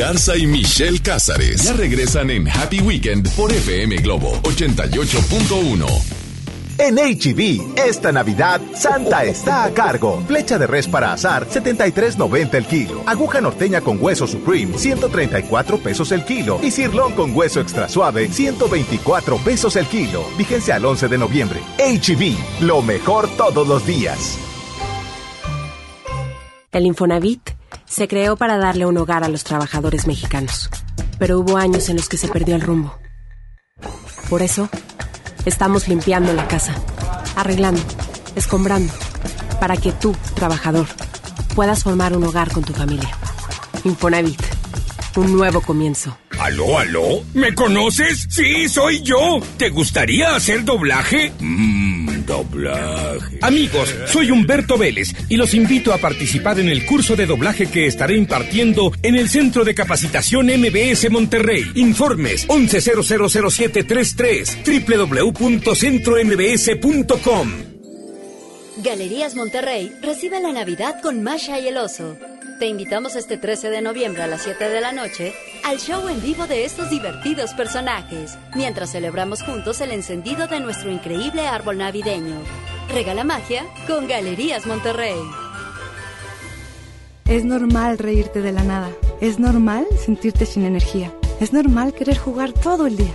Garza y Michelle Cázares ya regresan en Happy Weekend por FM Globo 88.1. En HB, esta Navidad, Santa está a cargo. Flecha de res para azar, 73.90 el kilo. Aguja norteña con hueso Supreme, 134 pesos el kilo. Y cirlón con hueso extra suave, 124 pesos el kilo. Vigencia al 11 de noviembre. HB, lo mejor todos los días. El Infonavit se creó para darle un hogar a los trabajadores mexicanos, pero hubo años en los que se perdió el rumbo. Por eso, estamos limpiando la casa, arreglando, escombrando, para que tú, trabajador, puedas formar un hogar con tu familia. Infonavit, un nuevo comienzo. ¿Aló, aló? ¿Me conoces? Sí, soy yo. ¿Te gustaría hacer doblaje? Mmm, doblaje. Amigos, soy Humberto Vélez y los invito a participar en el curso de doblaje que estaré impartiendo en el Centro de Capacitación MBS Monterrey. Informes 11000733 www.centrombs.com. Galerías Monterrey recibe la Navidad con Masha y el Oso. Te invitamos este 13 de noviembre a las 7 de la noche al show en vivo de estos divertidos personajes, mientras celebramos juntos el encendido de nuestro increíble árbol navideño. Regala magia con Galerías Monterrey. Es normal reírte de la nada. Es normal sentirte sin energía. Es normal querer jugar todo el día.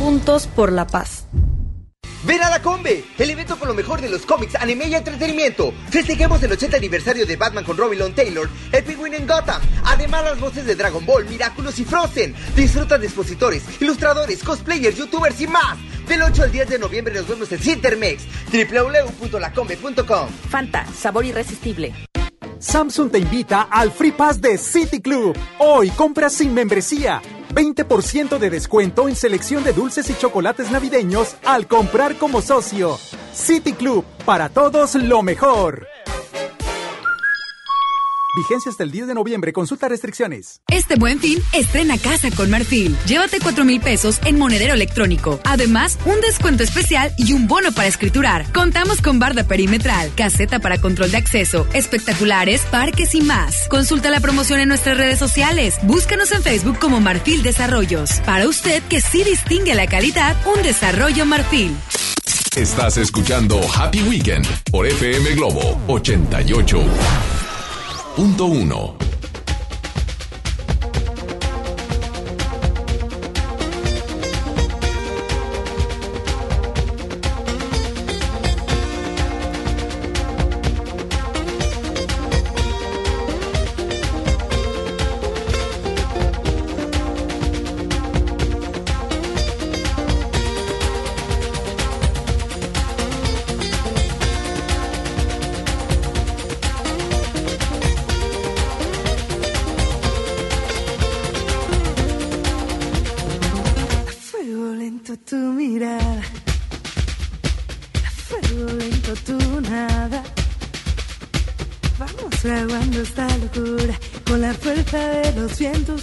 Juntos por la paz. Ven a la Combe, el evento con lo mejor de los cómics, anime y entretenimiento. Festejemos el 80 aniversario de Batman con Robin Long Taylor, el Penguin en Gotham. Además, las voces de Dragon Ball, Miraculous y Frozen. Disfruta de expositores, ilustradores, cosplayers, youtubers y más. Del 8 al 10 de noviembre nos vemos en Cintermex, www.lacombe.com. Fanta, sabor irresistible. Samsung te invita al Free Pass de City Club. Hoy compras sin membresía. 20% de descuento en selección de dulces y chocolates navideños al comprar como socio. City Club, para todos lo mejor. Vigencia hasta el 10 de noviembre. Consulta restricciones. Este buen fin, estrena casa con Marfil. Llévate 4 mil pesos en monedero electrónico. Además, un descuento especial y un bono para escriturar. Contamos con barda perimetral, caseta para control de acceso, espectaculares, parques y más. Consulta la promoción en nuestras redes sociales. Búscanos en Facebook como Marfil Desarrollos. Para usted que sí distingue la calidad, un desarrollo Marfil. Estás escuchando Happy Weekend por FM Globo 88. Punto 1.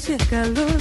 El calor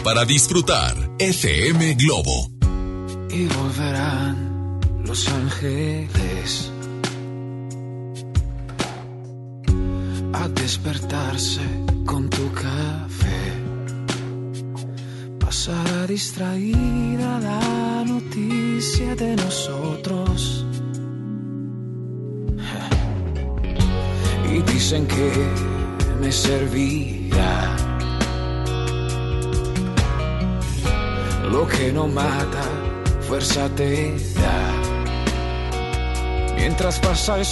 Para disfrutar. FM Globo.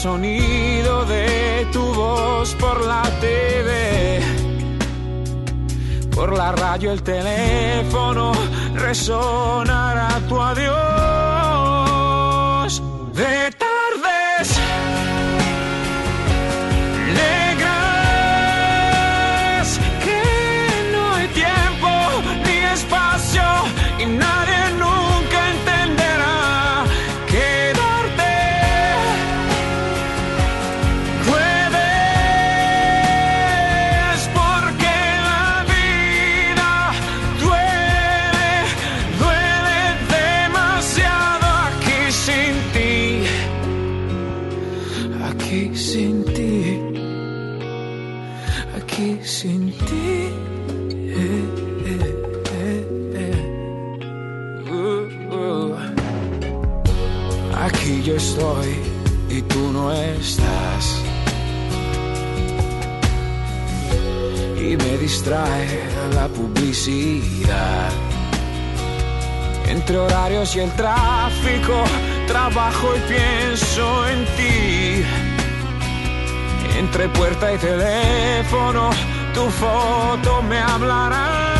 Sonido de tu voz por la TV, por la radio, el teléfono, resonará trabajo y pienso en ti. Entre puerta y teléfono, tu foto me hablará.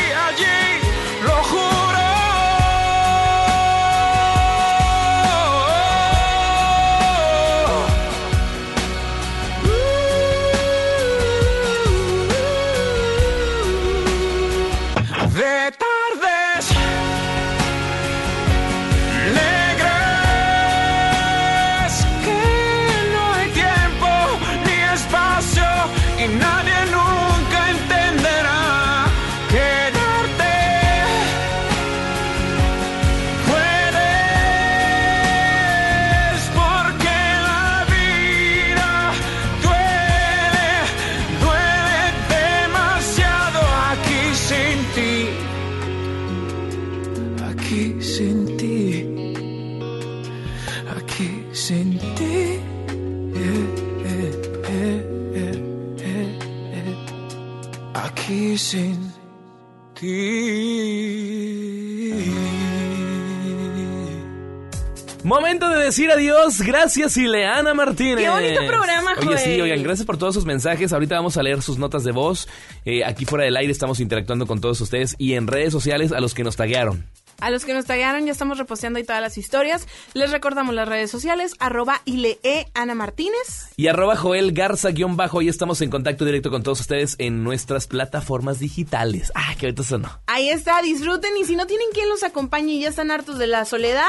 decir adiós. Gracias, Ileana Martínez. Qué bonito programa, Oye, sí, oigan, gracias por todos sus mensajes. Ahorita vamos a leer sus notas de voz. Eh, aquí fuera del aire estamos interactuando con todos ustedes y en redes sociales a los que nos taguearon. A los que nos taguearon ya estamos reposteando ahí todas las historias. Les recordamos las redes sociales, arroba ilee Ana Martínez. Y arroba Joel Garza guion bajo. Y estamos en contacto directo con todos ustedes en nuestras plataformas digitales. Ah, qué bonito sonó. Ahí está, disfruten y si no tienen quien los acompañe y ya están hartos de la soledad,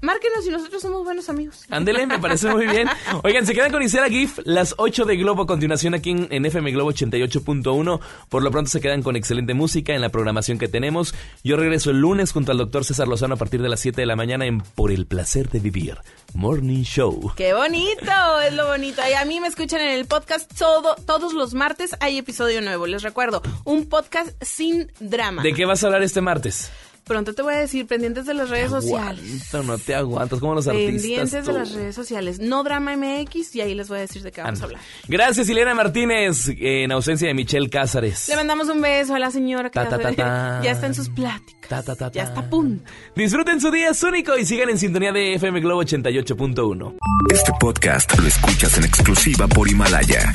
Márquenos y nosotros somos buenos amigos. Ándele, me parece muy bien. [laughs] Oigan, se quedan con Isela GIF, las 8 de Globo a continuación aquí en, en FM Globo 88.1. Por lo pronto se quedan con excelente música en la programación que tenemos. Yo regreso el lunes junto al doctor César Lozano a partir de las 7 de la mañana en Por el placer de vivir. Morning Show. ¡Qué bonito! Es lo bonito. Y a mí me escuchan en el podcast todo, todos los martes hay episodio nuevo. Les recuerdo, un podcast sin drama. ¿De qué vas a hablar este martes? Pronto te voy a decir, pendientes de las redes sociales. No te aguantas, como los artistas. Pendientes de las redes sociales. No Drama MX y ahí les voy a decir de qué vamos a hablar. Gracias, Ileana Martínez, en ausencia de Michelle Cázares. Le mandamos un beso a la señora que Ta, ya, ta, ta, ta. ya está en sus pláticas. Ta, ta, ta, Ya está a punto. Disfruten su día es único y sigan en sintonía de FM Globo 88.1. Este podcast lo escuchas en exclusiva por Himalaya.